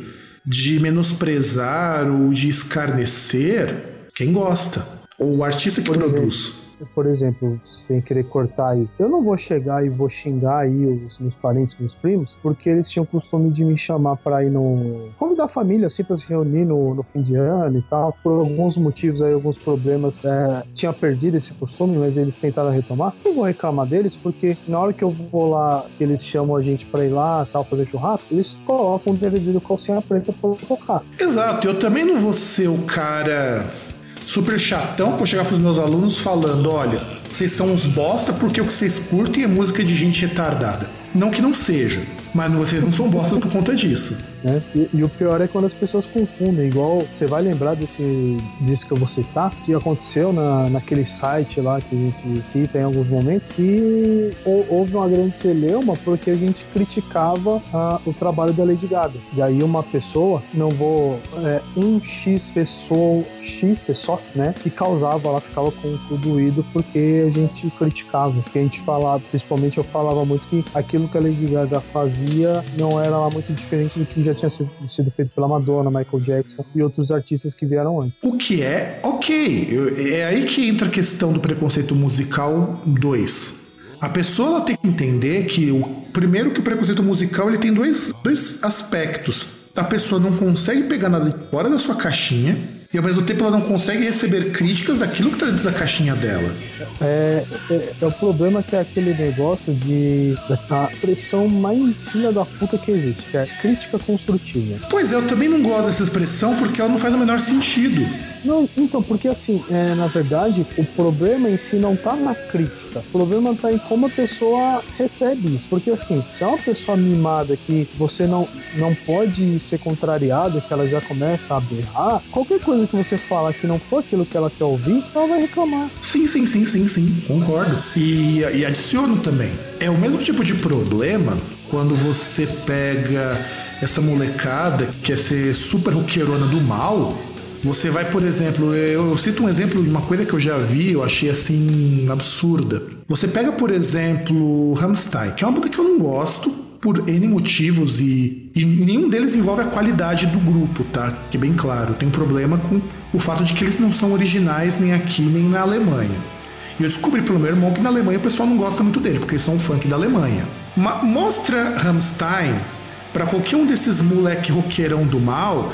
de menosprezar ou de escarnecer quem gosta. Ou o artista que produz. Por exemplo, sem querer cortar aí, eu não vou chegar e vou xingar aí os meus parentes, meus primos, porque eles tinham o costume de me chamar pra ir no. convidar a família assim pra se reunir no, no fim de ano e tal. Por alguns motivos aí, alguns problemas, é, tinha perdido esse costume, mas eles tentaram retomar. Não vou reclamar deles, porque na hora que eu vou lá, que eles chamam a gente pra ir lá tal, fazer churrasco, eles colocam o DVD do calcinha preta pra tocar. Exato, eu também não vou ser o cara super chatão que vou chegar pros meus alunos falando: olha, vocês são uns bosta porque o que vocês curtem é música de gente retardada. Não que não seja, mas vocês não são bosta por conta disso. Né? E, e o pior é quando as pessoas confundem, igual você vai lembrar desse disso que eu vou citar, que aconteceu na, naquele site lá que a gente cita em alguns momentos, que hou- houve uma grande celeuma porque a gente criticava ah, o trabalho da Lady Gaga. E aí uma pessoa, não vou, é, um X pessoa, X pessoa, né, que causava, ela ficava com o cu doído porque a gente criticava, porque a gente falava, principalmente eu falava muito que aquilo que a Lady Gaga fazia não era lá muito diferente do que já tinha sido, feito pela Madonna, Michael Jackson e outros artistas que vieram antes. O que é ok. Eu- É aí que entra a questão do preconceito musical 2. A pessoa tem que entender que o primeiro que o preconceito musical ele tem dois, dois aspectos. A pessoa não consegue pegar nada fora da sua caixinha e ao mesmo tempo ela não consegue receber críticas daquilo que está dentro da caixinha dela. É, é, é o problema que é aquele negócio de da pressão mais filha da puta que existe, que é crítica construtiva. Pois é, eu também não gosto dessa expressão porque ela não faz o menor sentido. Não, então, porque assim, é, na verdade, o problema em si não tá na crítica. O problema tá em como a pessoa recebe isso. Porque assim, se é uma pessoa mimada que você não, não pode ser contrariado, que ela já começa a berrar, qualquer coisa que você fala que não for aquilo que ela quer ouvir, ela vai reclamar. Sim, sim, sim, sim, sim, concordo. E, e adiciono também. É o mesmo tipo de problema quando você pega essa molecada que quer ser super roqueirona do mal. Você vai, por exemplo, eu, eu cito um exemplo de uma coisa que eu já vi, eu achei assim absurda. Você pega, por exemplo, Rammstein, que é uma banda que eu não gosto, por N motivos e, e nenhum deles envolve a qualidade do grupo, tá? Que é bem claro. Tem um problema com o fato de que eles não são originais nem aqui nem na Alemanha. E eu descobri pelo meu irmão que na Alemanha o pessoal não gosta muito dele, porque eles são um funk da Alemanha. Ma- mostra Rammstein pra qualquer um desses moleque roqueirão do mal.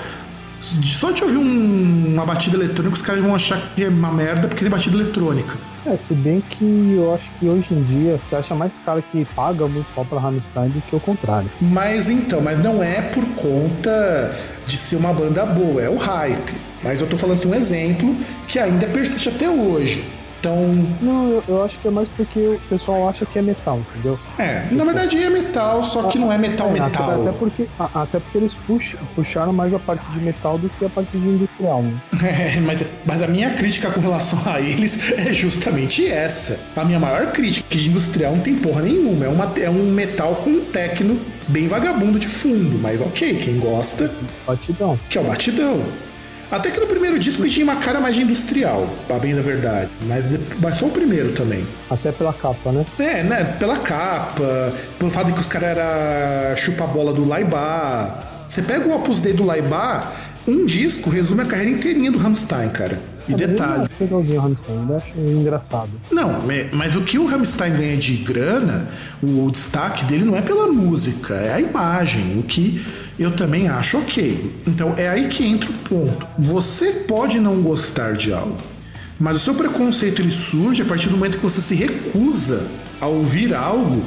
Só de ouvir um- uma batida eletrônica, os caras vão achar que é uma merda porque tem batida eletrônica. É, se bem que eu acho que hoje em dia você acha mais cara que paga muito pau pra Rammstein do que o contrário. Mas então, mas não é por conta de ser uma banda boa, é o hype. Mas eu tô falando assim um exemplo que ainda persiste até hoje. Então, Não, eu, acho que é mais porque o pessoal acha que é metal, entendeu? é, na verdade é metal, só que não é metal É, metal. Até, porque, a- até porque eles puxam, puxaram mais a parte de metal do que a parte de industrial, né? É, mas, mas a minha crítica com relação a eles é justamente essa. A minha maior crítica que de industrial não tem porra nenhuma. É, uma, é um metal com um tecno bem vagabundo de fundo. Mas ok, quem gosta, Batidão. que é o batidão. Até que no primeiro disco tinha uma cara mais industrial, pra bem da verdade. Mas, mas só o primeiro também. Até pela capa, né? É, né? Pela capa, pelo fato de que os caras eram chupa-bola do Laibá. Você pega o Opus Dei do Laibá, um disco resume a carreira inteirinha do Rammstein, cara. E detalhe. Eu acho legalzinho o Rammstein, eu acho engraçado. Não, é- mas o que o Rammstein ganha de grana, o destaque dele não é pela música, é a imagem, o que eu também acho ok. Então é aí que entra o ponto. Você pode não gostar de algo, mas o seu preconceito ele surge a partir do momento que você se recusa a ouvir algo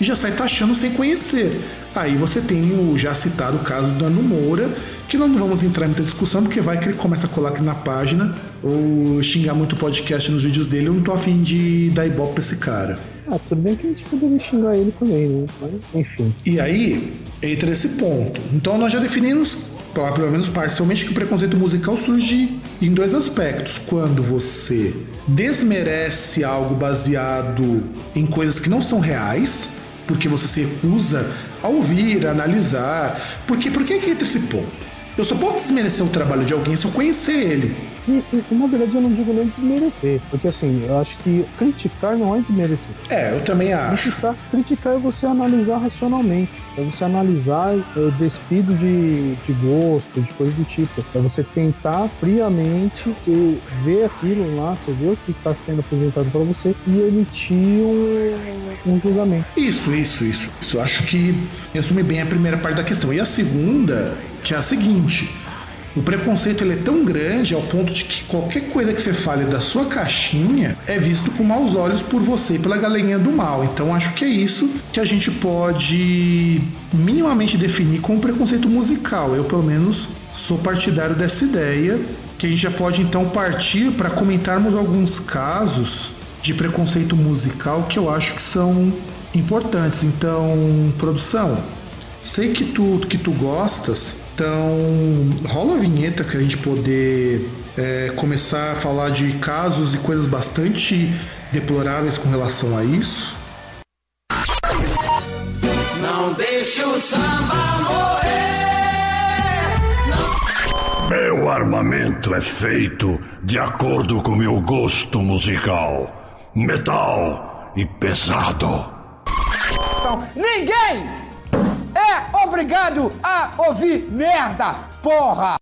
e já sai taxando sem conhecer. Aí você tem o já citado caso do Anu Moura, que não vamos entrar em muita discussão, porque vai que ele começa a colar aqui na página ou xingar muito o podcast nos vídeos dele. Eu não tô afim de dar ibope pra esse cara. Ah, tudo bem que a gente poderia xingar ele também, né? Mas, enfim. E aí entra esse ponto. Então nós já definimos, pelo menos parcialmente, que o preconceito musical surge em dois aspectos. Quando você desmerece algo baseado em coisas que não são reais, porque você se recusa a ouvir, a analisar. Porque, por que que entra esse ponto? Eu só posso desmerecer o trabalho de alguém se eu conhecer ele. E, na verdade eu não digo nem desmerecer, porque assim, eu acho que criticar não é desmerecer. É, eu também acho. Criticar, criticar é você analisar racionalmente, é você analisar é, despido de, de gosto, de coisa do tipo. É você tentar friamente e ver aquilo lá, você ver o que está sendo apresentado para você e emitir um, um julgamento. Isso, isso, isso. Isso eu acho que resume bem a primeira parte da questão. E a segunda, que é a seguinte. O preconceito ele é tão grande ao ponto de que qualquer coisa que você fale da sua caixinha é visto com maus olhos por você e pela galinha do mal. Então acho que é isso que a gente pode minimamente definir como preconceito musical. Eu, pelo menos, sou partidário dessa ideia. Que a gente já pode então partir para comentarmos alguns casos de preconceito musical que eu acho que são importantes. Então, produção, sei que tu que tu gostas, então rola a vinheta que a gente poder é, começar a falar de casos e coisas bastante deploráveis com relação a isso. Não deixa o samba morrer. Meu armamento é feito de acordo com meu gosto musical: metal e pesado. Então, ninguém obrigado a ouvir merda, porra!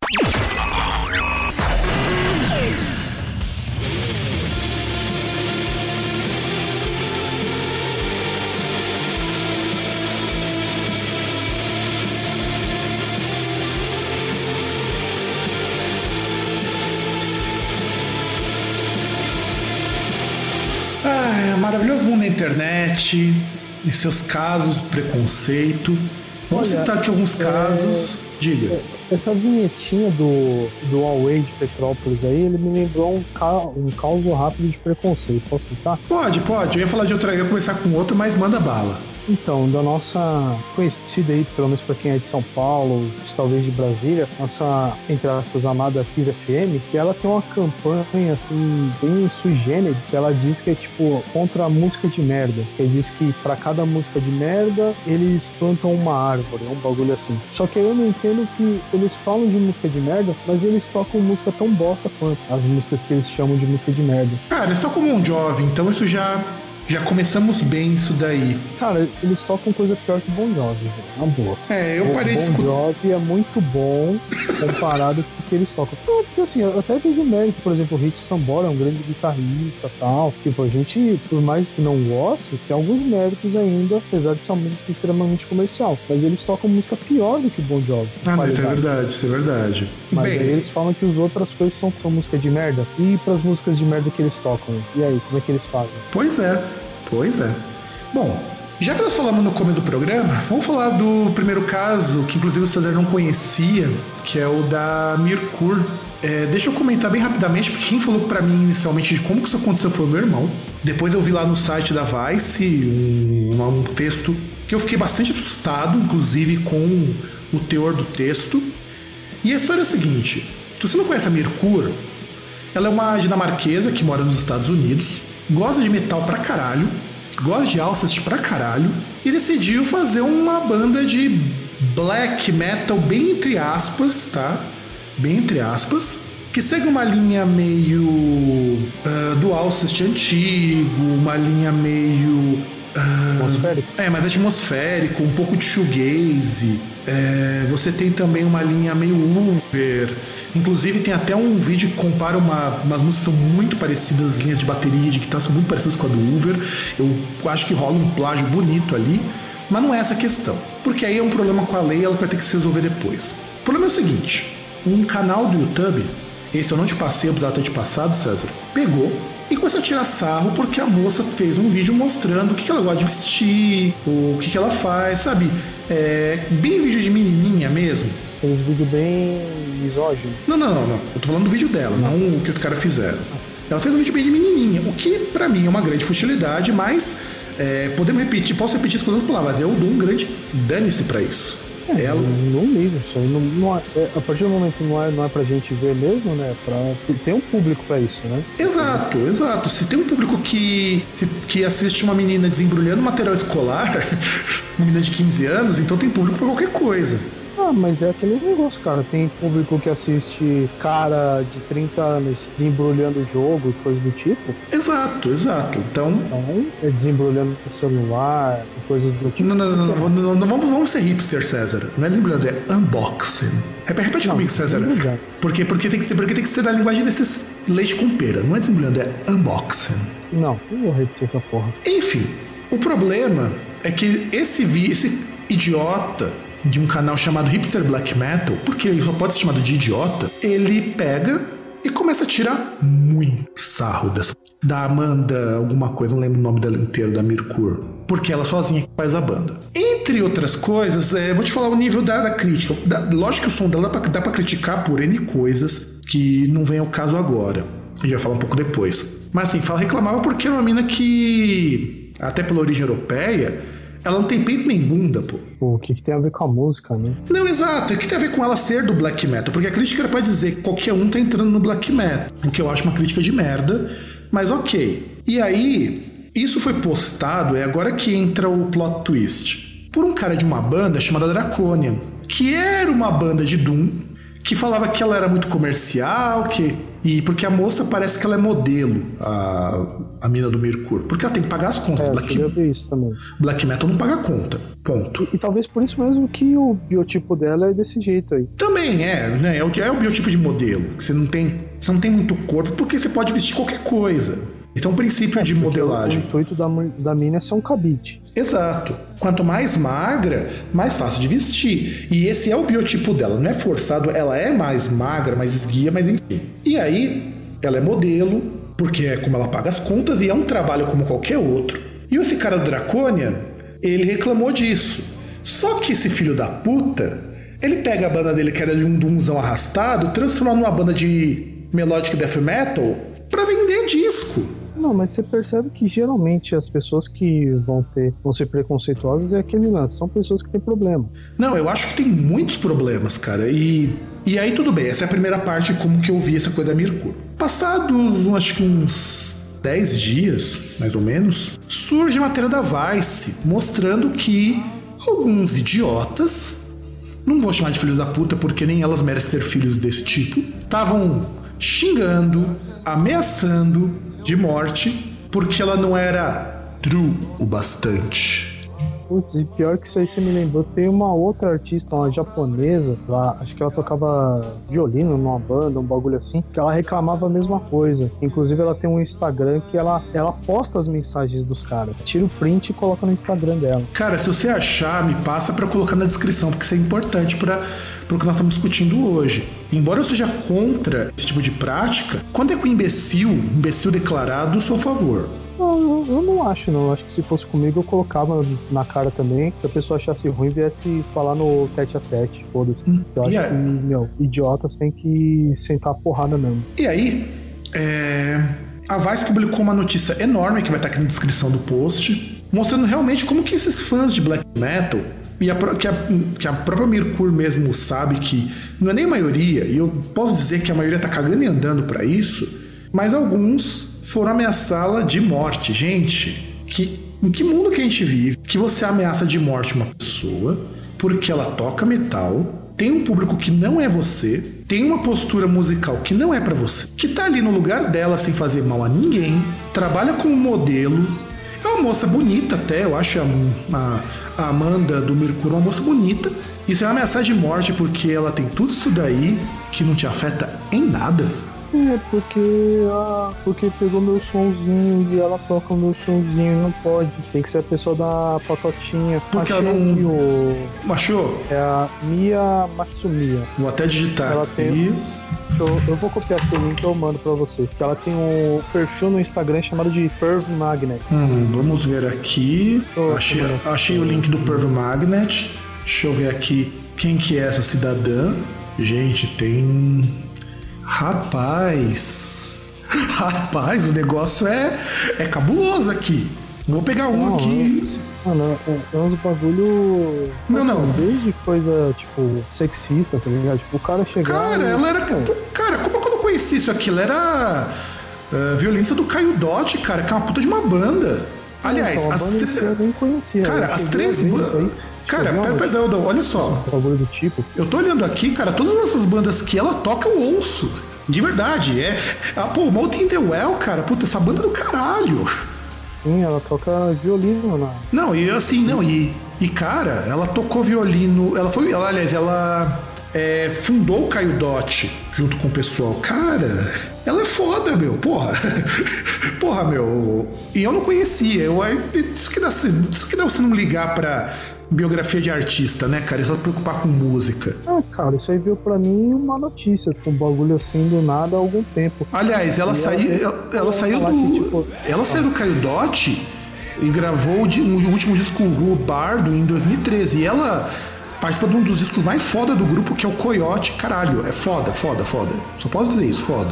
Maravilhoso mundo da internet e seus casos de preconceito. Vamos Olha, citar aqui alguns casos. Diga. Essa vinhetinha do, do Huawei de Petrópolis aí, ele me lembrou um, ca, um caos rápido de preconceito. Posso citar? Pode, pode. Eu ia falar de outra, eu ia começar com outro, mas manda bala. Então, da nossa conhecida aí, pelo menos para quem é de São Paulo, talvez de Brasília, nossa, entre aspas, amada Kiss FM, que ela tem uma campanha, assim, bem sui generis, que ela diz que é, tipo, contra a música de merda. Que diz que para cada música de merda, eles plantam uma árvore, um bagulho assim. Só que eu não entendo que eles falam de música de merda, mas eles tocam música tão bosta quanto as músicas que eles chamam de música de merda. Cara, é só como um jovem, então isso já já começamos bem isso daí. Cara, eles tocam coisa pior que Bon Jovi, na boa. É, eu O parei de Bon escutar. Jovi é muito bom comparado com o que eles tocam. Não, porque assim, eu até vejo mérito, por exemplo, o Rich Sambora é um grande guitarrista e tal. Tipo, a gente, por mais que não goste, tem alguns méritos ainda, apesar de ser uma música extremamente comercial. Mas eles tocam música pior do que Bon Jovi. Ah, não, isso é verdade, isso é verdade. Mas bem, aí eles falam que as outras coisas são pra música de merda. E pras músicas de merda que eles tocam? E aí, como é que eles fazem? Pois é, pois é. Bom, já que nós falamos no começo do programa, vamos falar do primeiro caso, que inclusive o César não conhecia, que é o da Mirkur. É, deixa eu comentar bem rapidamente, porque quem falou pra mim inicialmente de como que isso aconteceu foi o meu irmão. Depois eu vi lá no site da Vice um, um texto que eu fiquei bastante assustado, inclusive com o teor do texto. E a história é a seguinte: se você não conhece a Mirkur, ela é uma dinamarquesa que mora nos Estados Unidos, gosta de metal pra caralho, gosta de Alcest pra caralho, e decidiu fazer uma banda de black metal, bem entre aspas, tá? Bem entre aspas, que segue uma linha meio ah, do Alcest antigo, uma linha meio. Atmosférico? é, mais atmosférico, um pouco de shoegaze. É, você tem também uma linha meio Uber. Inclusive tem até um vídeo que compara uma, umas músicas são muito parecidas, as linhas de bateria de guitarra são muito parecidas com a do Uber. Eu acho que rola um plágio bonito ali, mas não é essa a questão. Porque aí é um problema com a lei, ela vai ter que se resolver depois. O problema é o seguinte: um canal do YouTube, esse eu não te passei, eu precisava ter te passado, César, pegou e começou a tirar sarro porque a moça fez um vídeo mostrando o que ela gosta de vestir, o que ela faz, sabe? É, bem vídeo de menininha mesmo. Fez vídeo bem misógino. Não, não, não, não. Eu tô falando do vídeo dela, não, o que os caras fizeram. Ela fez um vídeo bem de menininha, o que para mim é uma grande futilidade, mas é, podemos repetir, posso repetir as coisas palavras, eu dou um grande dane-se pra isso. É, ela... Não liga, isso não, não é, a partir do momento que não é, não é pra gente ver mesmo, né? Pra, tem um público pra isso, né? Exato, exato. Se tem um público que, que assiste uma menina desembrulhando material escolar, uma menina de 15 anos, então tem público pra qualquer coisa. Ah, mas é aquele negócio, cara. Tem público que assiste cara de 30 anos desembrulhando o jogo e coisas do tipo. Exato, exato. Então. Então, é desembrulhando o celular, coisas do tipo. Não, não, não, não, não, não, vamos, vamos ser hipster, César. Não é desembrulhando, é unboxing. Repete, repete comigo, César. Porque, porque, tem que, porque tem que ser da linguagem desses leite com pera. Não é desembrulhando, é unboxing. Não, não vou repetir essa porra. Enfim, o problema é que esse, vi, esse idiota de um canal chamado Hipster Black Metal, porque ele só pode ser chamado de idiota, ele pega e começa a tirar muito sarro dessa. Da Amanda, alguma coisa, não lembro o nome dela inteiro, da Mirkur. Porque ela sozinha que faz a banda. Entre outras coisas, é, vou te falar o nível da, da crítica. Da, lógico que o som dela dá pra, dá pra criticar por N coisas que não vem ao caso agora. Gente vai falar um pouco depois. Mas assim, fala, reclamava porque era uma mina que, até pela origem europeia, ela não tem peito nem bunda, pô. O que, que, tem a ver com a música, né? Não, exato. O que tem a ver com ela ser do black metal? Porque a crítica era pra dizer que qualquer um tá entrando no black metal. O que eu acho uma crítica de merda, mas ok. E aí, isso foi postado, é agora que entra o plot twist. Por um cara de uma banda chamada Draconian, que era uma banda de Doom, que falava que ela era muito comercial, que e porque a moça parece que ela é modelo, a, a mina do Mercúrio. Porque ela tem que pagar as contas. É, Black, isso também. Black Metal não paga conta. Ponto. E, e, talvez por isso mesmo que o biotipo dela é desse jeito aí. Também é, né? É o, é o biotipo de modelo. Você não tem. Você não tem muito corpo porque você pode vestir qualquer coisa. Então, o princípio é, de modelagem. O intuito da, da mina é ser um cabide. Exato. Quanto mais magra, mais fácil de vestir. E esse é o biotipo dela. Não é forçado, ela é mais magra, mais esguia, mas enfim. E aí, ela é modelo, porque é como ela paga as contas e é um trabalho como qualquer outro. E esse cara do Dracônia, ele reclamou disso. Só que esse filho da puta, ele pega a banda dele, que era de um dunzão arrastado, transforma numa banda de melodic death metal para vender disco. Não, mas você percebe que geralmente as pessoas que vão ter vão ser preconceituosas é aquele lance, são pessoas que têm problema. Não, eu acho que tem muitos problemas, cara. E e aí tudo bem, essa é a primeira parte como que eu vi essa coisa da Mirko. Passados, acho que uns 10 dias, mais ou menos, surge a matéria da Vice mostrando que alguns idiotas, não vou chamar de filhos da puta porque nem elas merecem ter filhos desse tipo, estavam xingando, ameaçando de morte porque ela não era true o bastante. Putz, e pior que isso aí você me lembrou, tem uma outra artista, uma japonesa, lá, acho que ela tocava violino numa banda, um bagulho assim, que ela reclamava a mesma coisa. Inclusive ela tem um Instagram que ela, ela posta as mensagens dos caras. Tira o print e coloca no Instagram dela. Cara, se você achar, me passa para colocar na descrição, porque isso é importante para o que nós estamos discutindo hoje. Embora eu seja contra esse tipo de prática, quando é com imbecil, imbecil declarado, sou a favor. Não, eu não acho, não. Acho que se fosse comigo, eu colocava na cara também. Se a pessoa achasse ruim, viesse falar no tete a tete, foda-se. Hum, eu acho que, meu, idiotas tem que sentar a porrada mesmo. E aí, é... a Vice publicou uma notícia enorme que vai estar aqui na descrição do post, mostrando realmente como que esses fãs de black metal e a, que, a, que a própria Mercur mesmo sabe que não é nem a maioria, e eu posso dizer que a maioria tá cagando e andando para isso, mas alguns foram ameaçá-la de morte. Gente, que, em que mundo que a gente vive que você ameaça de morte uma pessoa porque ela toca metal, tem um público que não é você, tem uma postura musical que não é para você, que tá ali no lugar dela sem fazer mal a ninguém, trabalha como modelo, é uma moça bonita até, eu acho a, a, Amanda do Mercúrio uma moça bonita. Isso é uma ameaça de morte porque ela tem tudo isso daí que não te afeta em nada. É, porque, ah, porque pegou meu sonzinho e ela toca o meu sonzinho, não pode. Tem que ser a pessoa da patotinha. Porque ela não- o- Achou? É a Mia Matsumiya. Vou até digitar Ela tem. Deixa eu, eu vou copiar esse link e eu mando pra vocês. Ela tem um perfil no Instagram chamado de Perv Magnet. Hum, vamos ver aqui. Oh, achei, como é? achei o link do Perv Magnet. Deixa eu ver aqui quem que é essa cidadã. Gente, tem. Rapaz. Rapaz, o negócio é, é cabuloso aqui. Vou pegar um Não, aqui. Mano, é, é uns bagulho. Não, não. Desde coisa, tipo, sexista, tá ligado? Tipo, o cara chegar. Cara, e- ela era. Cara, como que eu não conheci isso aqui? Ela era. ah, violência do Caio Dot, cara, que é uma puta de uma banda. Aliás, então, as. tre- eu nem conhecia. Cara, as três bandas. Cara, pera, pera, não, olha só. do tipo. Eu tô olhando aqui, cara, todas essas bandas que ela toca eu ouço. De verdade. É. Ah, pô, Molten the Well, cara, puta, essa banda é do caralho. Sim, ela toca violino na. Não, e assim, não, e, e cara, ela tocou violino. Ela foi. Ela, aliás, ela é, fundou o Caio Dot junto com o pessoal. Cara, ela é foda, meu, porra. Porra, meu. E eu não conhecia. Eu, é, isso, que dá, isso que dá você não ligar pra biografia de artista, né, cara? É só se preocupar com música. Ah, cara, isso aí veio pra mim uma notícia, tipo, um bagulho assim do nada há algum tempo. Aliás, ela saiu, ela- ela, saiu do, que, tipo, ela saiu do Caio Dot e gravou o, o último disco o Bardo em 2013. E ela participa de um dos discos mais foda do grupo, que é o Coyote. Caralho, é foda, foda, foda. Só posso dizer isso, foda.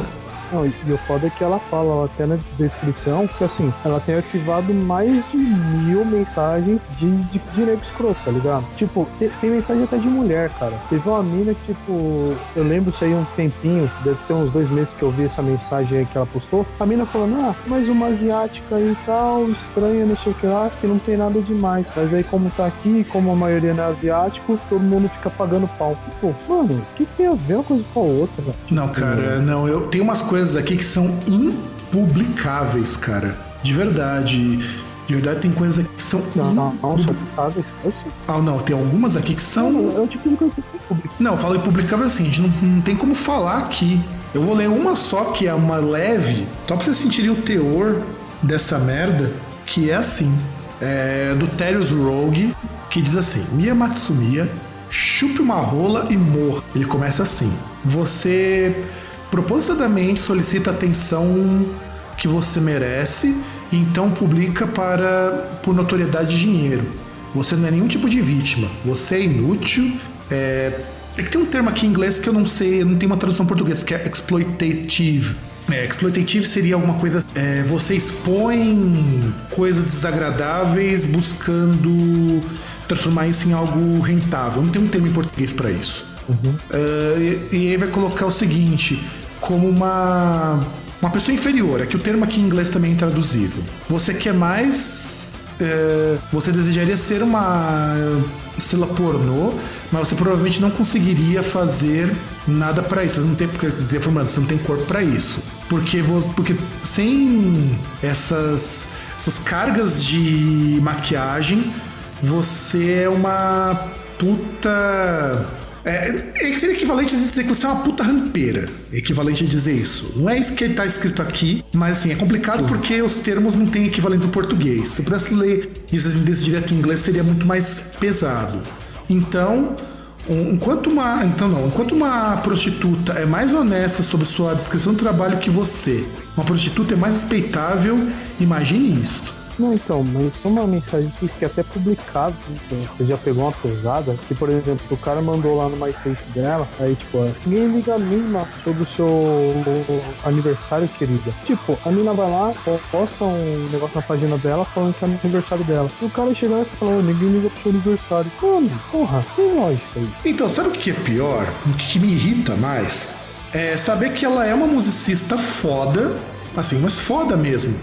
Não, e e o foda é que ela fala ó, até na descrição que assim, ela tem arquivado mais de mil mensagens de, de, de nego escroto, tá ligado? Tipo, te- tem, mensagem até de mulher, cara. Teve uma mina que, tipo, eu lembro isso aí um tempinho, deve ter uns dois meses que eu vi essa mensagem aí que ela postou. A mina falando, ah, mas uma asiática aí e tal, estranha, não sei o que lá, que não tem nada demais. Mas aí, como tá aqui, como a maioria não é asiático, todo mundo fica pagando pau. Pô, mano, o que tem a ver uma coisa com a outra? Não, cara, não, eu tenho umas coisas aqui que são impublicáveis, cara. De verdade. De verdade, tem coisas aqui que são. Não, não, não? Eu sei. Ah, não, tem algumas aqui que são. É o tipo de coisa que. Não, eu falo em publicável assim, a gente não, não tem como falar aqui. Eu vou ler uma só, que é uma leve, só pra vocês sentirem o teor dessa merda, que é assim. É do Terius Rogue, que diz assim: Mia Matsumiya, chupe uma rola e morra. Ele começa assim: Você propositadamente solicita a atenção que você merece, e então publica para por notoriedade e dinheiro. Você não é nenhum tipo de vítima. Você é inútil. É, é que tem um termo aqui em inglês que eu não sei, eu não tenho uma tradução em português, que é exploitative. É, exploitative seria alguma coisa. é, você expõe coisas desagradáveis buscando transformar isso em algo rentável. Não tem um termo em português para isso. É, e, e aí vai colocar o seguinte, como uma, uma pessoa inferior, é que o termo aqui em inglês também é intraduzível. Você quer mais. é, você desejaria ser uma estrela pornô, mas você provavelmente não conseguiria fazer nada pra isso. Você não tem, porque, reformando, você não tem corpo pra isso. Porque, porque sem essas, essas cargas de maquiagem, você é uma puta. É, seria equivalente a dizer que você é uma puta rampeira. Equivalente a dizer isso. Não é isso que tá escrito aqui, mas assim, é complicado porque os termos não têm equivalente no português. Se eu pudesse ler isso assim, desse direto em inglês, seria muito mais pesado. Então, enquanto uma. Então não, enquanto uma prostituta é mais honesta sobre sua descrição do trabalho que você, uma prostituta é mais respeitável, imagine isto. Não, então, mas tem uma mensagem que é até publicado, então, você já pegou uma pesada, que, por exemplo, o cara mandou lá no MySpace dela, aí, tipo, ninguém liga a mínima sobre o seu aniversário, querida. Tipo, a mina vai lá, po- posta um negócio na página dela falando que é aniversário dela. E o cara chega e fala, "Ô, ninguém liga pro seu aniversário. Mano, porra, tem lógica aí. Então, sabe o que é pior? O que me irrita mais? É saber que ela é uma musicista foda, assim, mas foda mesmo.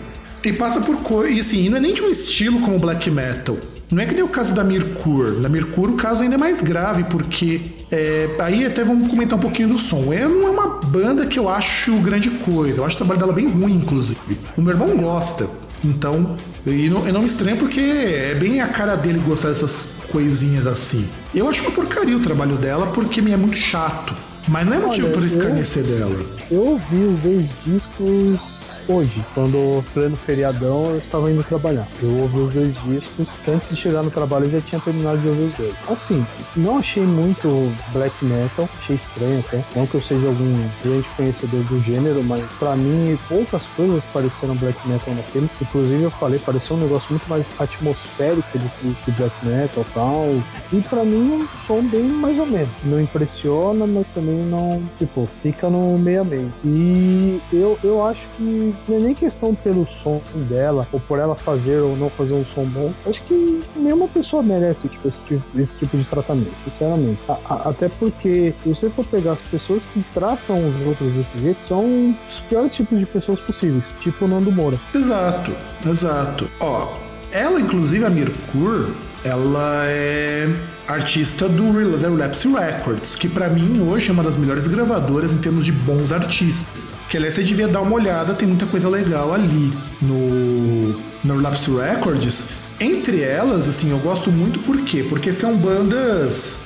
E passa por coisa. E assim, não é nem de um estilo como black metal. Não é que nem o caso da Mirkur. Na Mirkur o caso ainda é mais grave, porque. é, aí até vamos comentar um pouquinho do som. É, não é uma banda que eu acho grande coisa. Eu acho o trabalho dela bem ruim, inclusive. O meu irmão gosta. Então, e não, eu não me estranho porque é bem a cara dele gostar dessas coisinhas assim. Eu acho uma porcaria o trabalho dela porque me é muito chato. Mas não é motivo Olha, para eu- escarnecer dela. Eu ouvi os dois discos hoje, quando pleno feriadão eu estava indo trabalhar. Eu ouvi os dois discos, antes de chegar no trabalho eu já tinha terminado de ouvir os dois. Assim, não achei muito black metal, achei estranho até. Não que eu seja algum grande conhecedor do gênero, mas pra mim poucas coisas pareceram black metal naquele. Inclusive eu falei, pareceu um negócio muito mais atmosférico do que black metal e tal. E pra mim é um som bem mais ou menos. Não impressiona, mas também não, tipo, fica no meio a meio. E eu, eu acho que não é nem questão pelo som dela, ou por ela fazer ou não fazer um som bom. Acho que nenhuma pessoa merece tipo, esse, tipo, esse tipo de tratamento, sinceramente. A- a- até porque, se você for pegar as pessoas que tratam os outros desse jeito, são os piores tipos de pessoas possíveis, tipo o Nando Moura. Exato, exato. Ó, ela, inclusive, a Mirkur, ela é artista do Relapse Records, que pra mim hoje é uma das melhores gravadoras em termos de bons artistas. Que aliás você devia dar uma olhada, tem muita coisa legal ali no, no Records. Entre elas, assim, eu gosto muito por quê? Porque são bandas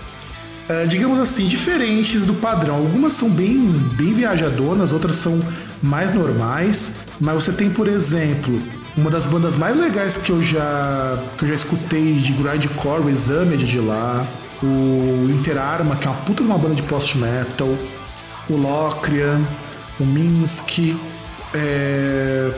ah, digamos assim, diferentes do padrão. Algumas são bem, bem viajadonas, outras são mais normais. Mas você tem, por exemplo, uma das bandas mais legais que eu já, que eu já escutei de grindcore, o Examed de lá, o Interarma, que é uma puta de uma banda de post-metal, o Locrian, o Minsk, é,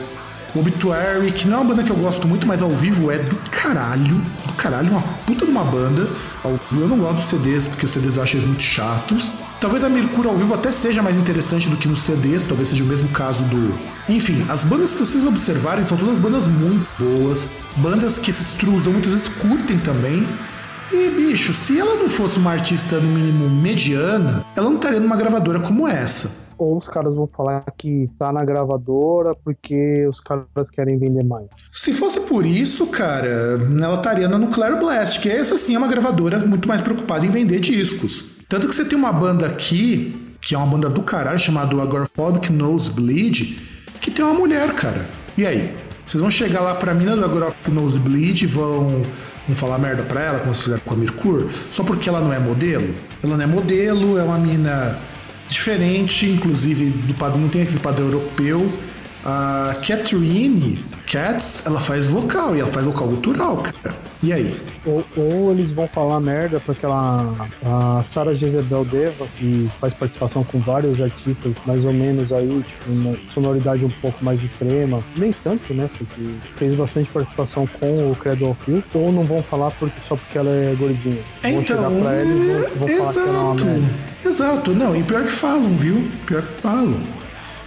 o Obituary, que não é uma banda que eu gosto muito, mas ao vivo é do caralho. Do caralho, uma puta de uma banda. Eu não gosto dos CDs, porque os CDs eu acho eles muito chatos. Talvez a Mercúrio ao vivo até seja mais interessante do que nos CDs, talvez seja o mesmo caso do. Enfim, as bandas que vocês observarem são todas bandas muito boas, bandas que se extrusam, muitas vezes curtem também. E, bicho, se ela não fosse uma artista, no mínimo, mediana, ela não estaria numa gravadora como essa. Ou os caras vão falar que tá na gravadora porque os caras querem vender mais. Se fosse por isso, cara, ela estaria na Nuclear Blast, que essa sim é uma gravadora muito mais preocupada em vender discos. Tanto que você tem uma banda aqui, que é uma banda do caralho, chamada Agoraphobic Nosebleed, que tem uma mulher, cara. E aí? Vocês vão chegar lá pra mina do Agoraphobic Nosebleed vão, vão falar merda pra ela, como vocês fizeram com a Mercur, só porque ela não é modelo? Ela não é modelo, é uma mina diferente, inclusive do padrão, não tem aquele padrão europeu. A Catherine Cats, ela faz vocal e ela faz vocal gutural, cara. E aí? Ou, ou eles vão falar merda porque ela, a Sarah Jezebel Deva, que faz participação com vários artistas, mais ou menos aí, tipo, uma sonoridade um pouco mais extrema, nem tanto, né? Porque fez bastante participação com o Credo of Filth, ou não vão falar porque, só porque ela é gordinha. Vão Então, chegar pra ela e vão, vão falar que ela é uma exato. merda. Exato, não, e pior que falam, viu? Pior que falam.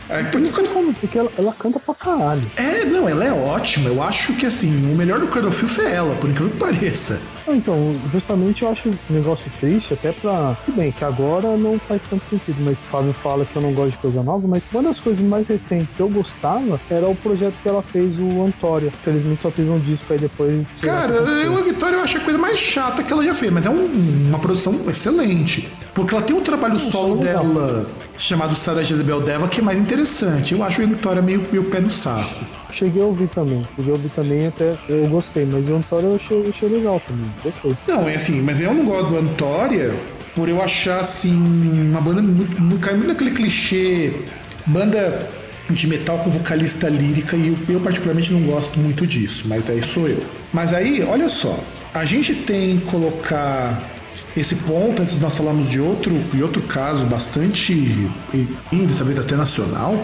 É, porque quando- Como? Porque ela, ela canta pra caralho. é, não, ela é ótima. Eu acho que assim, o melhor do Cradle of Filth é ela, por incrível que pareça. Ah, Então, justamente eu acho um negócio triste, até pra. Tudo bem, que agora não faz tanto sentido, mas o Fábio fala que eu não gosto de coisa nova, mas uma das coisas mais recentes que eu gostava era o projeto que ela fez, o Antória. Felizmente só fez um disco aí depois. Cara, eu, a Vitória eu acho a coisa mais chata que ela já fez, mas é um- uma produção excelente. Porque ela tem um trabalho solo dela chamado Sarah Jezebel Deva que é mais interessante. Eu acho a Vitória meio, meio pé no saco. Cheguei a ouvir também. Cheguei a ouvir também até eu gostei, mas o Antória eu achei, achei legal também. Gostei. Não, é assim, mas eu não gosto do Antória por eu achar assim uma banda muito, muito cai muito naquele clichê banda de metal com vocalista lírica e eu, eu particularmente não gosto muito disso, mas aí sou eu. Mas aí, olha só, a gente tem que colocar esse ponto antes nós falarmos de outro e outro caso bastante dessa vez até nacional.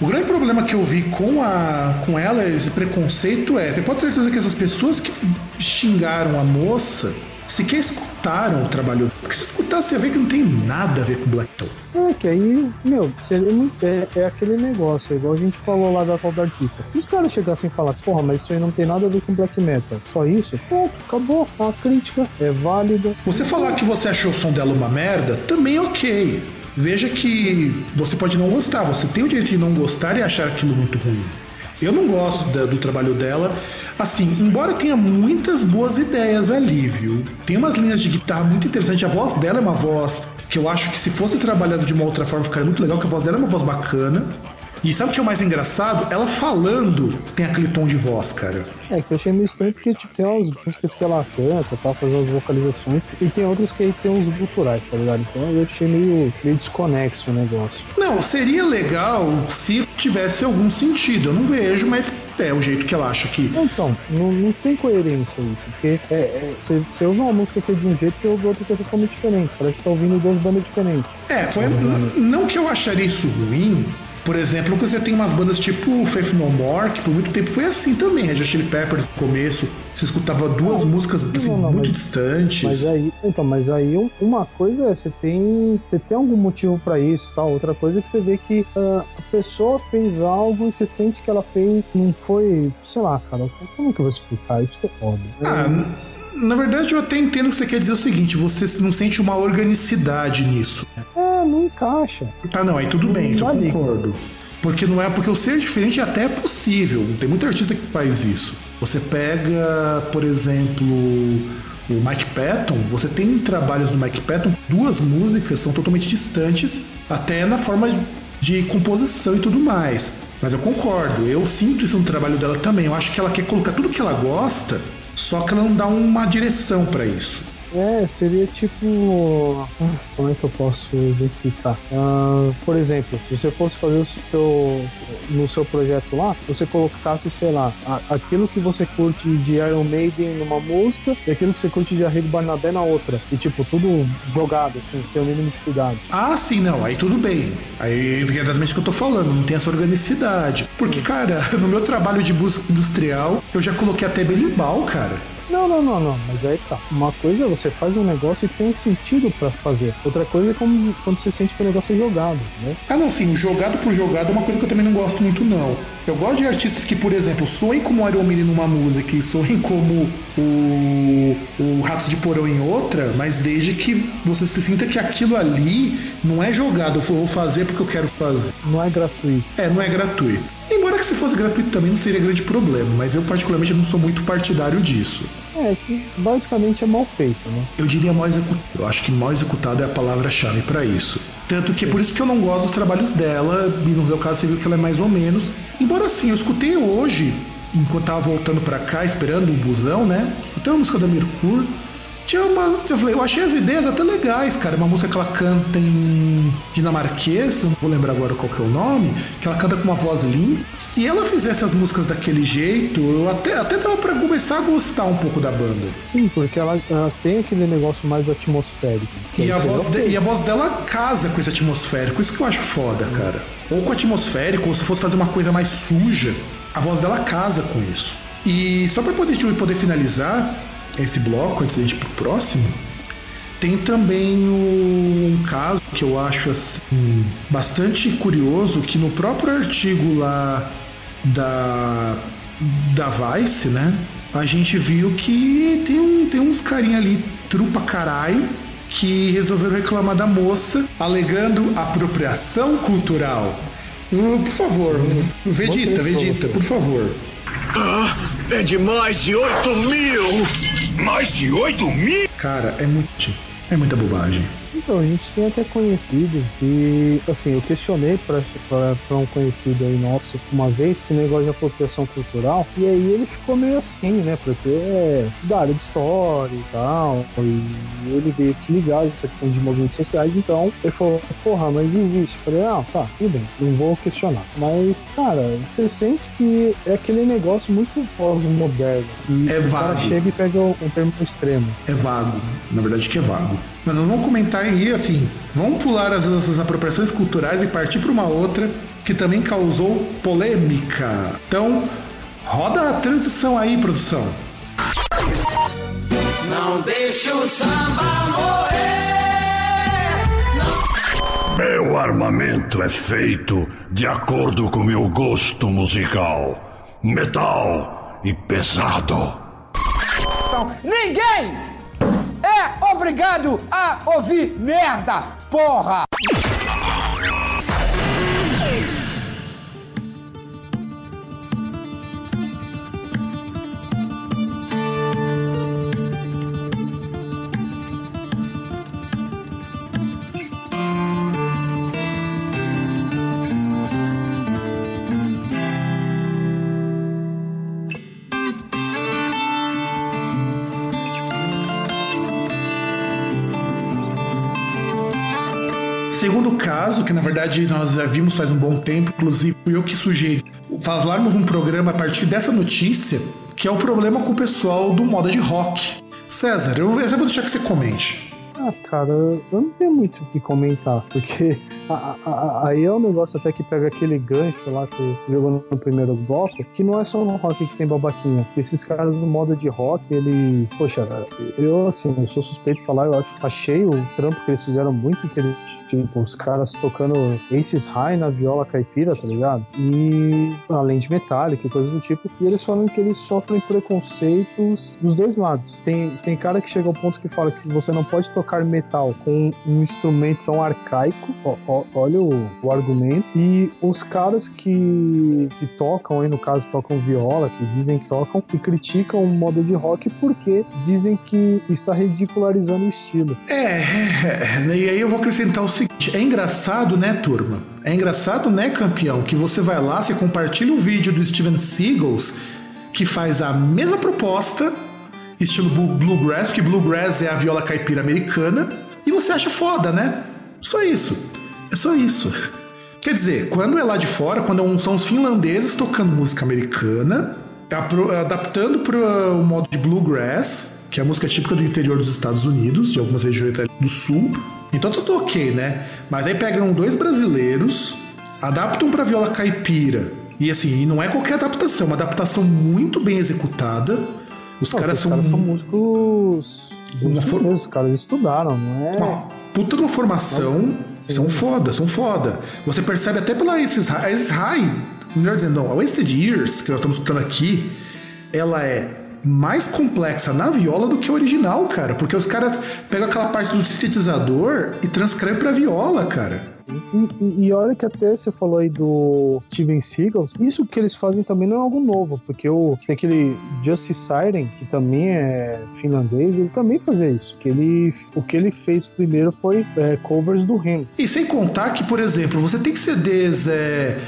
O grande problema que eu vi com, a, com ela, esse preconceito, é: você pode ter certeza que essas pessoas que xingaram a moça sequer escutaram o trabalho. Porque se escutasse, você ia ver que não tem nada a ver com Black Metal. É, que aí, meu, é, é, é aquele negócio, é igual a gente falou lá da tal da artista. Se os caras chegassem e falassem, porra, mas isso aí não tem nada a ver com black metal, só isso, pronto, acabou. A crítica é válida. Você falar que você achou o som dela uma merda, também é ok. Veja que você pode não gostar, você tem o direito de não gostar e achar aquilo muito ruim. Eu não gosto da- do trabalho dela. Assim, embora tenha muitas boas ideias ali, viu? Tem umas linhas de guitarra muito interessantes. A voz dela é uma voz que eu acho que se fosse trabalhada de uma outra forma ficaria muito legal, que a voz dela é uma voz bacana. E sabe o que é o mais engraçado? Ela falando tem aquele tom de voz, cara. É, que eu achei meio estranho porque tipo, tem umas músicas que ela canta, tá fazendo as vocalizações, e tem outras que aí tem uns culturais, tá ligado? Então eu achei meio, meio desconexo o negócio. Não, seria legal se tivesse algum sentido. Eu não vejo, mas é o jeito que ela acha que. Então, não, não tem coerência isso, porque é, é, você, você usa uma música que é de um jeito e ouve outra que é totalmente diferente. Parece que tá ouvindo duas bandas diferentes. É, foi. Não que eu acharia isso ruim. Por exemplo, você tem umas bandas tipo Faith No More, que por muito tempo foi assim também. Red Hot Chili Peppers no começo, você escutava duas músicas assim, não, não, muito mas- distantes. Mas aí, então, mas aí um- uma coisa é você tem, você tem algum motivo pra isso, tal. Outra coisa é que você vê que ah, a pessoa fez algo e você sente que ela fez, não foi, sei lá, cara. Como é que eu vou explicar? Isso é foda. Ah, n- na verdade, eu até entendo que você quer dizer o seguinte: você não sente uma organicidade nisso. É, não encaixa. Tá, não, aí tudo bem, eu liga. concordo. Porque não é porque o ser diferente até é possível. Tem muita artista que faz isso. Você pega, por exemplo, o Mike Patton, você tem trabalhos do Mike Patton, duas músicas são totalmente distantes, até na forma de composição e tudo mais. Mas eu concordo, eu sinto isso no trabalho dela também. Eu acho que ela quer colocar tudo que ela gosta, só que ela não dá uma direção pra isso. É, seria tipo. Como é que eu posso explicar? Ah, por exemplo, se você fosse fazer o seu. No seu projeto lá, você colocasse, sei lá, aquilo que você curte de Iron Maiden numa música e aquilo que você curte de Arrigo Barnabé na outra. E tipo, tudo jogado, assim, sem o mínimo de cuidado. Ah, sim, não, aí tudo bem. Aí é exatamente o que eu tô falando, não tem essa organicidade. Porque, cara, no meu trabalho de música industrial, eu já coloquei até belimbal, cara. Não, não, não, não, mas aí tá. Uma coisa é você faz um negócio e tem um sentido pra fazer. Outra coisa é como, quando você sente que o negócio é jogado, né? Ah, não, sim, jogado por jogado é uma coisa que eu também não gosto muito, não. Eu gosto de artistas que, por exemplo, soem como Iron Maiden numa música e soem como o, o Ratos de Porão em outra, mas desde que você se sinta que aquilo ali não é jogado, eu vou fazer porque eu quero fazer. Não é gratuito. É, não é gratuito. Embora que se fosse gratuito também não seria grande problema, mas eu particularmente não sou muito partidário disso. É, que basicamente é mal feito, né? Eu diria mal executado. Eu acho que mal executado é a palavra-chave pra isso. Tanto que é por isso que eu não gosto dos trabalhos dela, e no seu caso você viu que ela é mais ou menos. Embora assim, eu escutei hoje, enquanto tava voltando pra cá, esperando o busão, né? Escutei uma música da Mercur. Tinha uma. Eu falei, eu achei as ideias até legais, cara. Uma música que ela canta em dinamarquês, não vou lembrar agora qual que é o nome, que ela canta com uma voz limpa. Se ela fizesse as músicas daquele jeito, eu até, até dava pra começar a gostar um pouco da banda. Sim, porque ela, ela tem aquele negócio mais atmosférico. E a, Então, voz de- e a voz dela casa com esse atmosférico, isso que eu acho foda, cara. Ou com atmosférico, ou se fosse fazer uma coisa mais suja, a voz dela casa com isso. E só pra poder, tipo, poder finalizar esse bloco, antes da gente ir pro próximo, tem também um caso que eu acho assim, bastante curioso, que no próprio artigo lá da, da Vice, né? A gente viu que tem, um, tem uns carinha ali, trupa caralho, que resolveram reclamar da moça, alegando apropriação cultural. Uh, Por favor, Vegeta, Vegeta, por favor. É de mais de 8 mil! Mais de 8 mil? Cara, é muito. É muita bobagem. Então, a gente tem até conhecidos e, assim, eu questionei pra, pra, pra um conhecido aí nosso uma vez esse negócio de apropriação cultural e aí ele ficou meio assim, né? Porque é da área de história e tal, e ele veio se ligar essa questão de movimentos sociais, então ele falou, porra, mas existe. Eu falei, ah, tá, tudo bem, não vou questionar. Mas, cara, você sente que é aquele negócio muito pós-moderno. É o cara vago. chega e pega um termo extremo. É vago. Na verdade que é vago. Mas nós vamos comentar aí, assim, vamos pular as nossas apropriações culturais e partir para uma outra que também causou polêmica. Então, roda a transição aí, produção. Não deixe o samba morrer. Meu armamento é feito de acordo com meu gosto musical: metal e pesado. Então, ninguém é obrigado a ouvir merda, porra! Caso, que na verdade nós já vimos faz um bom tempo, inclusive fui eu que sugeri falarmos um programa a partir dessa notícia, que é o problema com o pessoal do moda de rock. César, eu, eu vou deixar que você comente. Ah, cara, eu não tenho muito o que comentar, porque a- a- a- aí é um negócio até que pega aquele gancho lá que jogou no primeiro bloco, que não é só no rock que tem babaquinha. Esses caras do modo de rock, ele. Poxa, eu assim, eu sou suspeito de falar, eu acho achei o trampo que eles fizeram muito interessante. Tipo, os caras tocando Aces High na viola caipira, tá ligado? E além de metálica e coisas do tipo. E eles falam que eles sofrem preconceitos dos dois lados. Tem, tem cara que chega ao ponto que fala que você não pode tocar metal com um instrumento tão arcaico. Ó, ó, olha o, o argumento. E os caras que, que tocam, aí no caso tocam viola, que dizem que tocam, que criticam o modo de rock porque dizem que está ridicularizando o estilo. É, é, é, e aí eu vou acrescentar o seguinte: é engraçado, né, turma? É engraçado, né, campeão, que você vai lá, você compartilha um vídeo do Steven Seagals que faz a mesma proposta, estilo blu- bluegrass, porque bluegrass é a viola caipira americana, e você acha foda, né? Só isso. É só isso. Quer dizer, quando é lá de fora, quando é são os finlandeses tocando música americana, apro- adaptando para o modo de bluegrass, que é a música típica do interior dos Estados Unidos, de algumas regiões do sul. Então tudo ok, né? Mas aí pegam dois brasileiros, adaptam para viola caipira. E assim, e não é qualquer adaptação, é uma adaptação muito bem executada. Os Não, caras os são, caras são músicos. Uma músicos for- mesmo, Os caras estudaram, não é? uma puta de uma formação. São foda, são foda. Você percebe até pela esses High, melhor dizendo, não, a Wasted Years, que nós estamos escutando aqui, ela é mais complexa na viola do que a original, cara. Porque os caras pegam aquela parte do sintetizador e transcrevem pra viola, cara. E, e- e olha que até você falou aí do Steven Seagal, isso que eles fazem também não é algo novo, porque o, tem aquele Justice Siren, que também é finlandês, ele também fazia isso. Que ele, o que ele fez primeiro foi é, covers do Hem. E sem contar que, por exemplo, você tem CDs. É,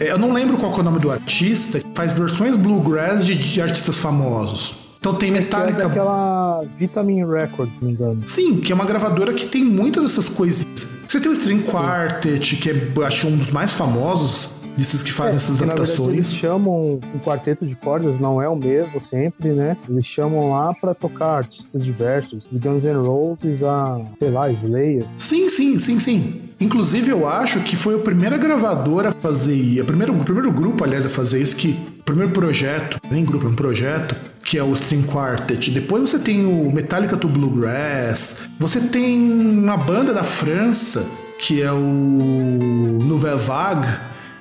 eu não lembro qual é o nome do artista, que faz versões bluegrass de, de artistas famosos. Então tem é Metallica. daquela Vitamin Records, se não me engano. Sim, que é uma gravadora que tem muitas dessas coisinhas. Você tem o String Quartet, que é, eu acho que é um dos mais famosos desses que fazem essas É, na verdade, eles adaptações. chamam um quarteto de cordas, não é o mesmo sempre, né? Eles chamam lá pra tocar artistas diversos, de Guns N' Roses a, sei lá, Slayer. Sim, sim, sim, sim. Inclusive, eu acho que foi a primeira gravadora a fazer. A primeira, o primeiro grupo, aliás, a fazer isso, que. O primeiro projeto, nem grupo, é um projeto, que é o String Quartet. Depois você tem o Metallica to Bluegrass. Você tem uma banda da França, que é o Nouvelle Vague,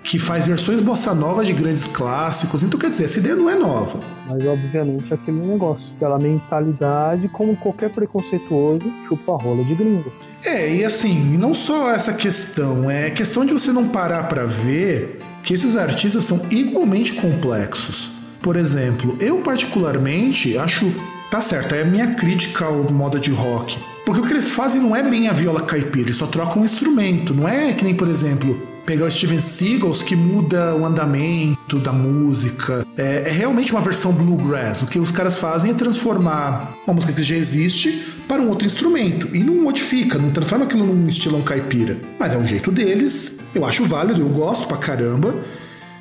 que faz versões bossa nova de grandes clássicos. Então, quer dizer, essa ideia não é nova. Mas obviamente é aquele negócio, aquela mentalidade, como qualquer preconceituoso, chupa a rola de gringo. É, e assim, não só essa questão, é questão de você não parar pra ver que esses artistas são igualmente complexos. Por exemplo, eu particularmente acho, tá certo, é a minha crítica ao moda de rock. Porque o que eles fazem não é bem a viola caipira, eles só trocam um instrumento, não é que nem, por exemplo, pegar o Steven Seagals que muda o andamento da música. É, é realmente uma versão bluegrass. O que os caras fazem é transformar uma música que já existe para um outro instrumento e não modifica, não transforma aquilo num estilão caipira. Mas é um jeito deles, eu acho válido, eu gosto pra caramba.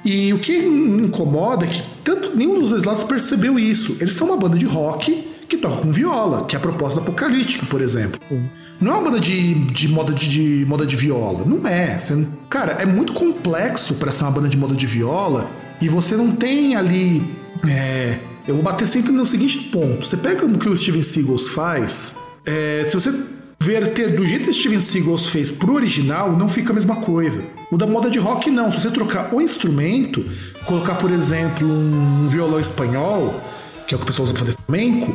E o que me incomoda é que tanto nenhum dos dois lados percebeu isso. Eles são uma banda de rock que toca com viola, que é a proposta do por exemplo. Não é uma banda de, de, moda de, de moda de viola. Não é. Você cara, é muito complexo para ser uma banda de moda de viola e você não tem ali. é, eu vou bater sempre no seguinte ponto. Você pega o que o Steven Seagals faz. é, se você verter do jeito que o Steven Seagals fez pro original, não fica a mesma coisa. O da moda de rock, não. Se você trocar o instrumento, colocar, por exemplo, um violão espanhol, que é o que o pessoal usa pra fazer flamenco,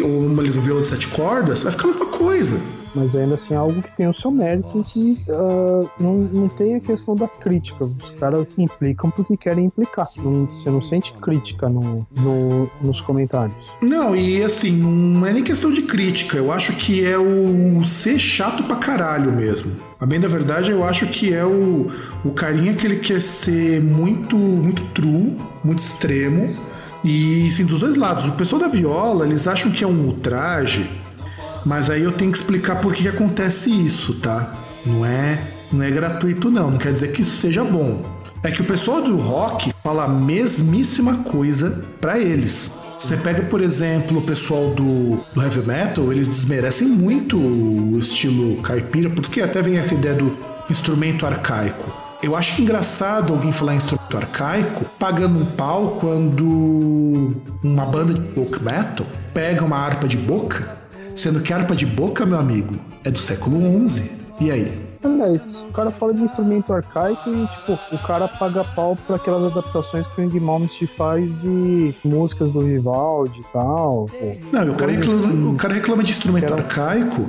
ou um violão de sete cordas, vai ficar a mesma coisa. Mas ainda assim é algo que tem o seu mérito e que ah, não, não tem a questão da crítica. Os caras implicam porque querem implicar. Não- você não sente crítica no, no- nos comentários. Não, e assim, não é nem questão de crítica. Eu acho que é o ser chato pra caralho mesmo. A bem da verdade, eu acho que é o, o carinha que ele quer ser muito, muito true, muito extremo. E sim, dos dois lados. O pessoal da viola, eles acham que é um ultraje, mas aí eu tenho que explicar por que acontece isso, tá? Não é, não é gratuito, não. Não quer dizer que isso seja bom. É que o pessoal do rock fala a mesmíssima coisa para eles. Você pega, por exemplo, o pessoal do, do, heavy metal, eles desmerecem muito o estilo caipira, porque até vem essa ideia do instrumento arcaico. Eu acho engraçado alguém falar instrumento arcaico pagando um pau quando uma banda de folk metal pega uma harpa de boca, sendo que a harpa de boca, meu amigo, é do século XI. E aí? Aliás, o cara fala de instrumento arcaico e, tipo, o cara paga pau por aquelas adaptações que o Indie Malmsteen faz de músicas do Vivaldi e tal. Pô. Não, o cara, reclama, o cara reclama de instrumento arcaico,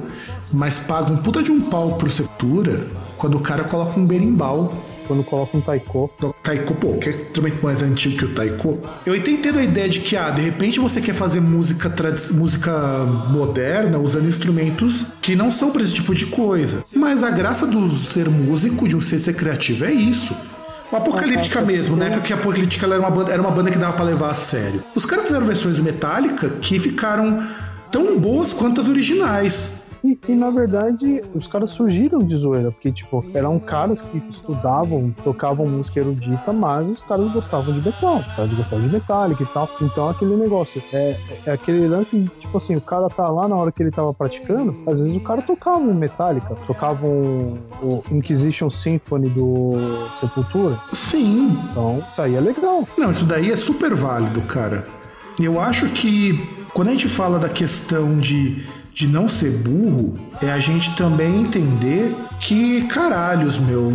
mas paga um puta de um pau por Sepultura quando o cara coloca um berimbau quando coloca um taiko. Taiko, pô, que é instrumento mais antigo que o taiko. Eu entendo a ideia de que, ah, de repente você quer fazer música, música moderna usando instrumentos que não são para esse tipo de coisa. Mas a graça do ser músico, de um ser, ser criativo, é isso. O Apocalíptica mesmo, né? Porque a Apocalíptica era uma, banda, era uma banda que dava pra levar a sério. Os caras fizeram versões do Metallica que ficaram tão boas quanto as originais. E, e, na verdade, os caras surgiram de zoeira, porque, tipo, eram caras que estudavam, tocavam música erudita, mas os caras gostavam de metal, os caras gostavam de metálica e tal. Então, aquele negócio, é, é aquele lance, tipo assim, o cara tá lá na hora que ele tava praticando, às vezes o cara tocava um Metallica, tocava um, o Inquisition Symphony do Sepultura. Sim. Então, isso aí é legal. Não, isso daí é super válido, cara. Eu acho que quando a gente fala da questão de de não ser burro é a gente também entender que, caralhos, meu,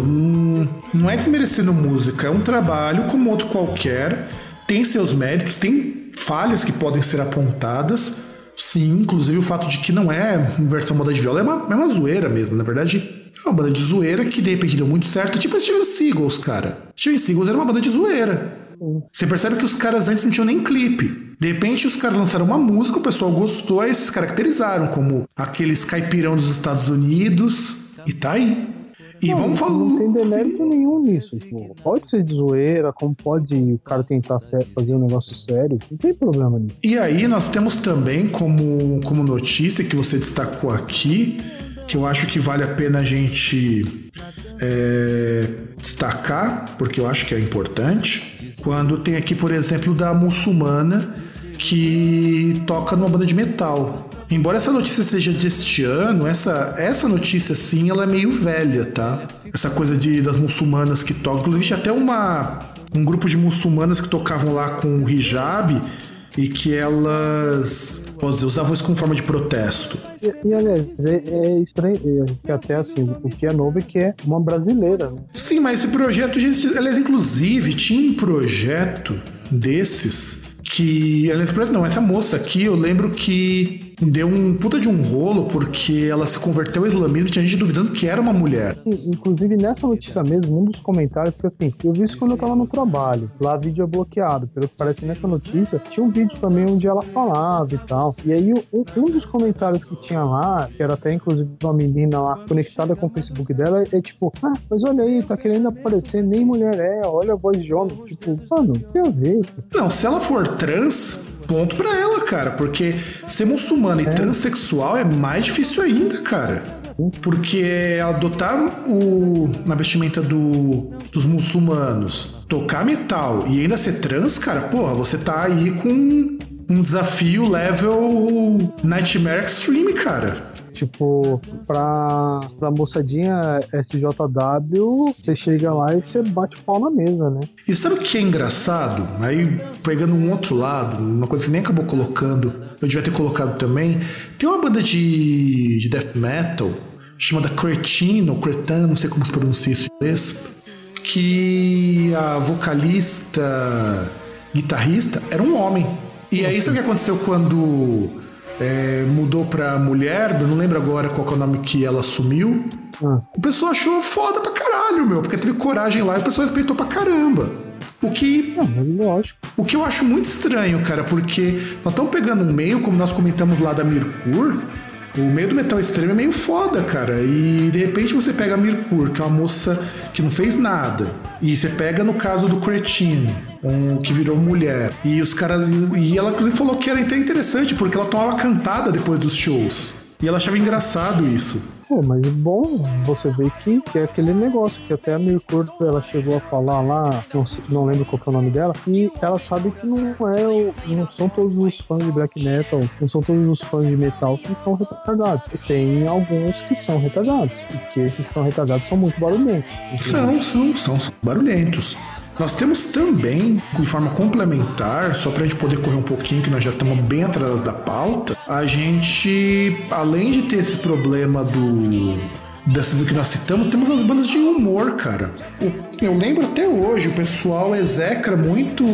não é desmerecendo música, é um trabalho como outro qualquer, tem seus méritos, tem falhas que podem ser apontadas. Sim, inclusive o fato de que não é versão moda de viola é uma, é uma zoeira mesmo. Na verdade, é uma banda de zoeira que de repente deu muito certo, tipo a Steven Seagulls, cara. Steven Seagulls era uma banda de zoeira. Você percebe que os caras antes não tinham nem clipe. De repente os caras lançaram uma música, o pessoal gostou e se caracterizaram como aqueles caipirão dos Estados Unidos. E tá aí. E não, vamos falar. Não tem demérito nenhum nisso. Tipo, pode ser de zoeira, como pode o cara tentar fazer um negócio sério, não tem problema nisso. E aí nós temos também como, como notícia que você destacou aqui, que eu acho que vale a pena a gente é, destacar, porque eu acho que é importante quando tem aqui, por exemplo, da muçulmana que toca numa banda de metal. Embora essa notícia seja deste ano, essa, essa notícia sim, ela é meio velha, tá? Essa coisa de, das muçulmanas que tocam. Inclusive, tinha até uma, um grupo de muçulmanas que tocavam lá com o hijab e que elas dizer, usavam isso como forma de protesto. E, e aliás, é, é estranho, que até assim, o que é novo é que é uma brasileira. Né? Sim, mas esse projeto, gente, aliás, inclusive, tinha um projeto desses que. Aliás, não, essa moça aqui, eu lembro que deu um puta de um rolo porque ela se converteu ao islamismo e tinha gente duvidando que era uma mulher. Inclusive, nessa notícia mesmo, um dos comentários foi assim: eu vi isso quando eu tava no trabalho. Lá vídeo é bloqueado. Pelo que parece nessa notícia, tinha um vídeo também onde ela falava e tal. E aí, um, um dos comentários que tinha lá, que era até inclusive uma menina lá conectada com o Facebook dela, é tipo: ah, mas olha aí, tá querendo aparecer, nem mulher é, olha a voz de homem. Tipo, mano, tem a ver. Não, se ela for trans, ponto para ela, cara, porque ser muçulmana é. e transexual é mais difícil ainda, cara. Porque adotar o na vestimenta do, dos muçulmanos, tocar metal e ainda ser trans, cara, porra, você tá aí com um desafio level Nightmare Extreme, cara. Tipo, pra, pra moçadinha SJW, você chega lá e você bate pau na mesa, né? E sabe o que é engraçado? Aí, pegando um outro lado, uma coisa que nem acabou colocando, eu devia ter colocado também. Tem uma banda de, de death metal chamada Cretino, Cretan, não sei como se pronuncia isso em inglês, que a vocalista, guitarrista, era um homem. E aí, sabe o que aconteceu quando é, mudou pra mulher, eu não lembro agora qual é o nome que ela assumiu. Ah. O pessoal achou foda pra caralho, meu, porque teve coragem lá e o pessoal respeitou pra caramba. O que. Ah, o que eu acho muito estranho, cara, porque nós estamos pegando um meio, como nós comentamos lá da Mirkur, o meio do metal extremo é meio foda, cara. E de repente você pega a Mirkur, que é uma moça que não fez nada. E você pega no caso do Cretino, um, que virou mulher. E os caras. E ela inclusive falou que era até interessante, porque ela tomava cantada depois dos shows. E ela achava engraçado isso. Pô, mas bom, você vê que, que é aquele negócio que até a Mirkur, ela chegou a falar lá, não, não lembro qual que é o nome dela, e ela sabe que não é não são todos os fãs de black metal, não são todos os fãs de metal que são retardados. Tem alguns que são retardados, e que esses que são retardados são muito barulhentos. São, são, são, são barulhentos. Nós temos também, de forma complementar, só pra gente poder correr um pouquinho, que nós já estamos bem atrás da pauta, a gente, além de ter esse problema do. Dessas que nós citamos, temos as bandas de humor, cara. Eu lembro até hoje, o pessoal execra muito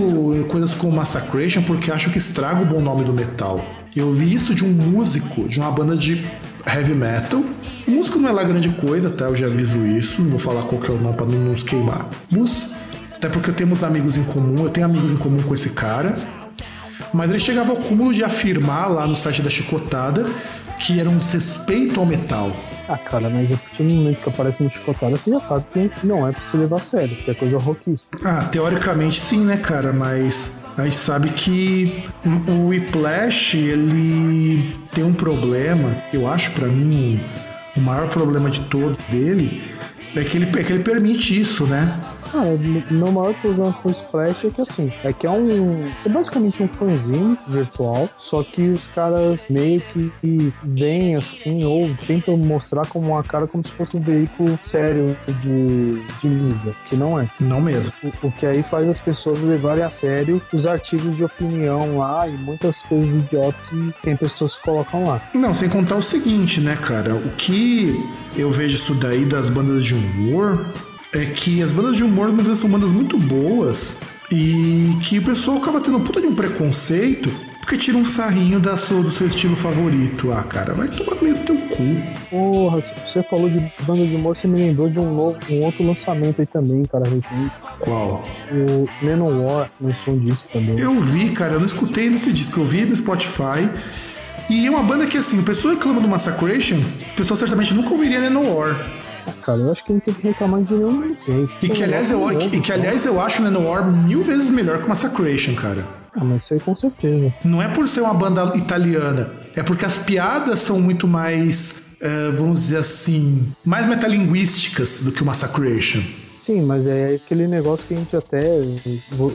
coisas como Massacration porque acham que estraga o bom nome do metal. Eu vi isso de um músico de uma banda de heavy metal. O músico não é lá grande coisa, tá? Eu já aviso isso, não vou falar qual que é o nome pra não nos queimarmos. Até porque temos amigos em comum, eu tenho amigos em comum com esse cara. Mas ele chegava ao cúmulo de afirmar lá no site da Chicotada que era um desrespeito ao metal. Ah, cara, mas a partir do momento que aparece no chicotada, você já sabe que não é pra se levar a sério, que é coisa rockista. Ah, teoricamente sim, né, cara? Mas a gente sabe que o Whiplash, ele tem um problema, eu acho pra mim o maior problema de todos dele é que ele, é que ele permite isso, né? Ah, o meu maior problema com o Splash é que assim, é que é um. É basicamente um fanzine virtual, só que os caras meio que vêm assim, ou tentam mostrar como uma cara como se fosse um veículo sério de, de mídia, que não é. Não mesmo. O, o que aí faz as pessoas levarem a sério os artigos de opinião lá e muitas coisas idiotas que tem pessoas que colocam lá. Não, sem contar o seguinte, né, cara? O que eu vejo isso daí das bandas de humor é que as bandas de humor muitas vezes são bandas muito boas e que o pessoal acaba tendo puta de um preconceito porque tira um sarrinho da sua, do seu estilo favorito. Ah, cara, vai tomar meio do teu cu. Porra, você falou de banda de humor, você me lembrou de um novo, um outro lançamento aí também, cara, recente. Qual? O Manowar lançou um disco também. Eu vi, cara, eu não escutei nesse disco, eu vi no Spotify. E é uma banda que, assim, o pessoal reclama do Massacration, o pessoal certamente nunca ouviria Nenowar. Cara, eu acho que não tem que reclamar de nenhum ninguém. E que, aliás, eu, e que, aliás, eu acho o Nenowar mil vezes melhor que o Massacration, cara. Ah, mas isso aí com certeza. Não é por ser uma banda italiana, é porque as piadas são muito mais, eh, vamos dizer assim, mais metalinguísticas do que o Massacration. Sim, mas é aquele negócio que a gente até.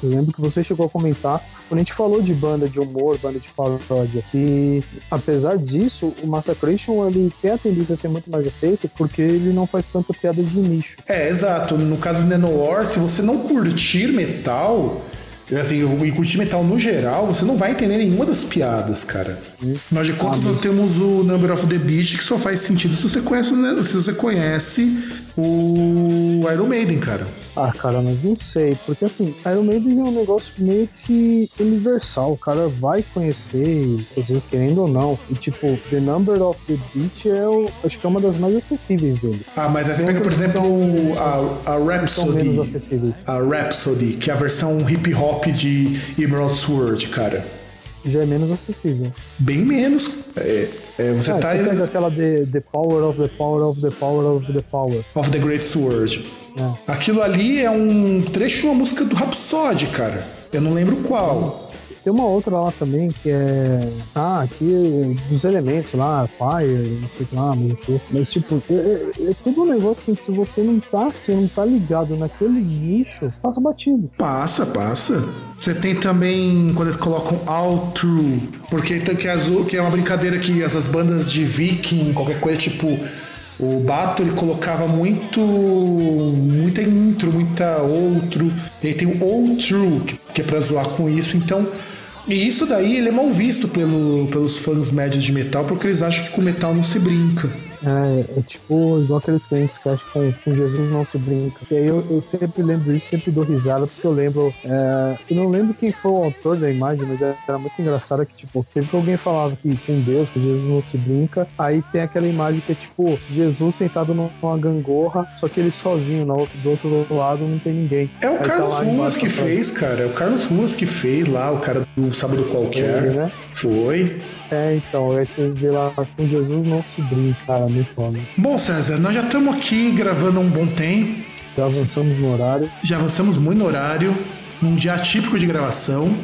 Lembro que você chegou a comentar quando a gente falou de banda de humor, banda de paródia. E apesar disso, o Massacration ele tem a tendência a ser muito mais aceito porque ele não faz tanta piada de nicho. É, exato. No caso do Nenowar, se você não curtir metal, assim, e curtir metal no geral, você não vai entender nenhuma das piadas, cara. Nós de contas, nós temos o Number of the Beast, que só faz sentido se você conhece, se você conhece o Iron Maiden, cara. Ah, cara, mas não sei, porque assim, Iron Maiden é um negócio meio que universal, o cara vai conhecer, vezes querendo ou não. E tipo, The Number of the Beast é o, acho que é uma das mais acessíveis dele. Ah, mas você pega, por exemplo, a, a São Rhapsody. A Rhapsody, que é a versão hip hop de Emerald Sword, cara. Já é menos acessível. Bem menos. É, é, você Ah, tá. você aquela the, the Power of the Power of the Power of the Power. Of the Great Sword. É. Aquilo ali é um trecho de uma música do Rhapsody, cara. Eu não lembro qual. Tem uma outra lá também que é. Ah, aqui dos elementos lá, Fire, não sei lá, não. Mas tipo, é, é, é tudo um negócio que se você não tá, se não tá ligado naquele nicho, passa batido. Passa, passa. Você tem também quando eles colocam All True, porque tem que, as, que é uma brincadeira que essas bandas de viking, qualquer coisa tipo. O Bato ele colocava muito. muita intro, muita outro. E aí tem o True, que, é pra zoar com isso. Então. E isso daí ele é mal visto pelo, pelos fãs médios de metal, porque eles acham que com metal não se brinca. É, é tipo igual aqueles crentes que acham que com Jesus não se brinca. E aí eu, eu sempre lembro isso, sempre dou risada, porque eu lembro. É, eu não lembro quem foi o autor da imagem, mas era muito engraçado que, tipo, sempre que alguém falava que com Deus, que Jesus não se brinca, aí tem aquela imagem que é tipo Jesus sentado numa gangorra, só que ele sozinho, no outro, do outro lado não tem ninguém. É o Aí tá Carlos lá Ruas que fez, cara. É o Carlos Ruas que fez lá, o cara do Sábado Qualquer. Ele, né? Foi. É, então, você vê lá com Jesus não se brinca, cara, muito foda. Bom, César, nós já estamos aqui gravando há um bom tempo. Já avançamos no horário. Já avançamos muito no horário, num dia atípico de gravação.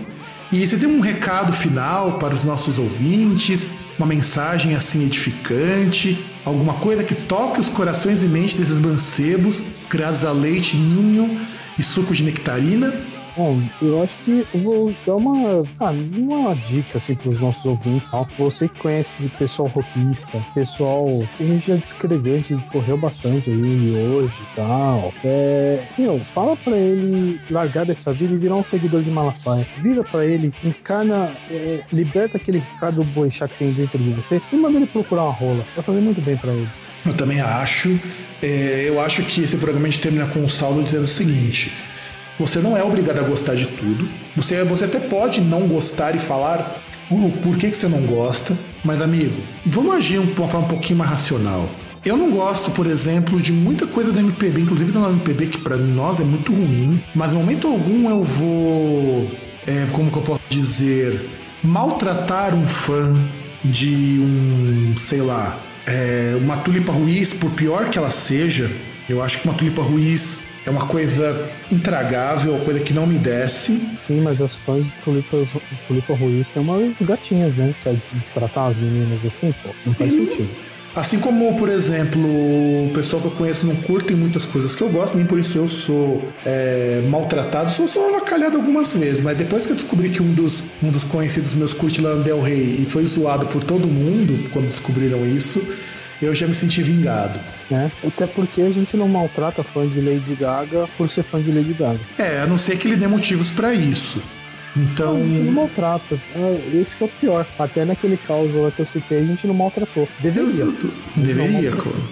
E você tem um recado final para os nossos ouvintes, uma mensagem assim edificante. Alguma coisa que toque os corações e mentes desses mancebos, criados a leite, ninho e suco de nectarina? Bom, eu acho que eu vou dar uma, ah, uma dica assim para os nossos ouvintes. Tá? Você que conhece de pessoal rockista, pessoal que a gente já descreveu, a gente correu bastante aí hoje e tal. É, meu, fala para ele largar dessa vida e virar um seguidor de Malafaia. Vira para ele, encarna, é, liberta aquele Ricardo Boixá que tem dentro de você e manda ele procurar uma rola. Vai fazer muito bem para ele. Eu também acho. É, eu acho que esse programa a gente termina com um saldo dizendo o seguinte. Você não é obrigado a gostar de tudo. Você, você até pode não gostar e falar porquê que você não gosta. Mas, amigo, vamos agir de uma forma um pouquinho mais racional. Eu não gosto, por exemplo, de muita coisa da MPB, inclusive da MPB que para nós é muito ruim, mas em momento algum eu vou, é, como que eu posso dizer, maltratar um fã de um, sei lá, é, uma tulipa ruiz, por pior que ela seja. Eu acho que uma tulipa ruiz é uma coisa intragável, uma coisa que não me desce. Sim, mas as fãs de Tulipa, Tulipa Ruiz tem umas gatinhas, né? Pra tratar as meninas assim, pô. Não faz sentido. Assim como, por exemplo, o pessoal que eu conheço não curtem muitas coisas que eu gosto, nem por isso eu sou é, maltratado, sou só avacalhado algumas vezes, mas depois que eu descobri que um dos, um dos conhecidos meus curte Lana Del Rey e foi zoado por todo mundo quando descobriram isso, eu já me senti vingado. né? Até porque a gente não maltrata fã de Lady Gaga por ser fã de Lady Gaga. É, a não ser que ele dê motivos pra isso. Então, A gente não maltrata. É, esse que é o pior. Até naquele caos lá que eu citei, a gente não maltratou. Deveria. Exato. Deveria, claro.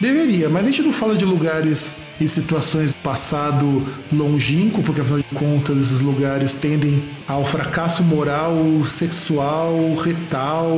Deveria, mas a gente não fala de lugares e situações do passado longínquo, porque afinal de contas esses lugares tendem ao fracasso moral, sexual, retal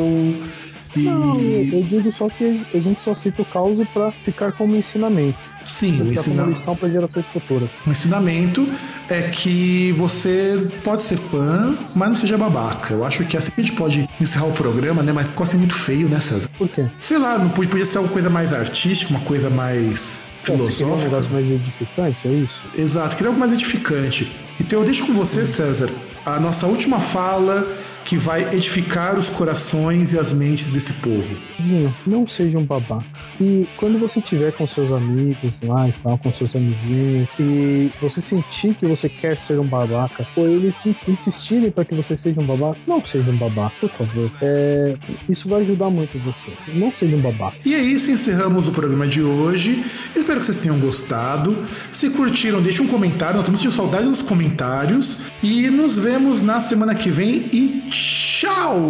e. Não, eu digo só que a gente só cita o caos pra ficar como ensinamento. Sim, o, Ficar ensina... como lição pra gerações futuras. o ensinamento é que você pode ser fã, mas não seja babaca. Eu acho que assim a gente pode encerrar o programa, né? Mas pode ser muito feio, né, César? Por quê? Sei lá, não podia ser alguma coisa mais artística, uma coisa mais um filosófica. negócio mais edificante, é isso? Exato, queria algo mais edificante. Então eu deixo com você, César, a nossa última fala que vai edificar os corações e as mentes desse povo. Vinho, não seja um babaca. E quando você estiver com seus amigos lá e tal, com seus amiguinhos, e você sentir que você quer ser um babaca, ou eles in- insistirem para que você seja um babaca, não seja um babaca, por favor. É, isso vai ajudar muito você. Não seja um babaca. E é isso, encerramos o programa de hoje. Espero que vocês tenham gostado. Se curtiram, deixe um comentário. Nós estamos sentindo saudade dos comentários. E nos vemos na semana que vem. E tchau!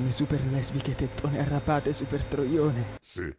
Con le super lesbiche tettone arrapate super troione. Sì.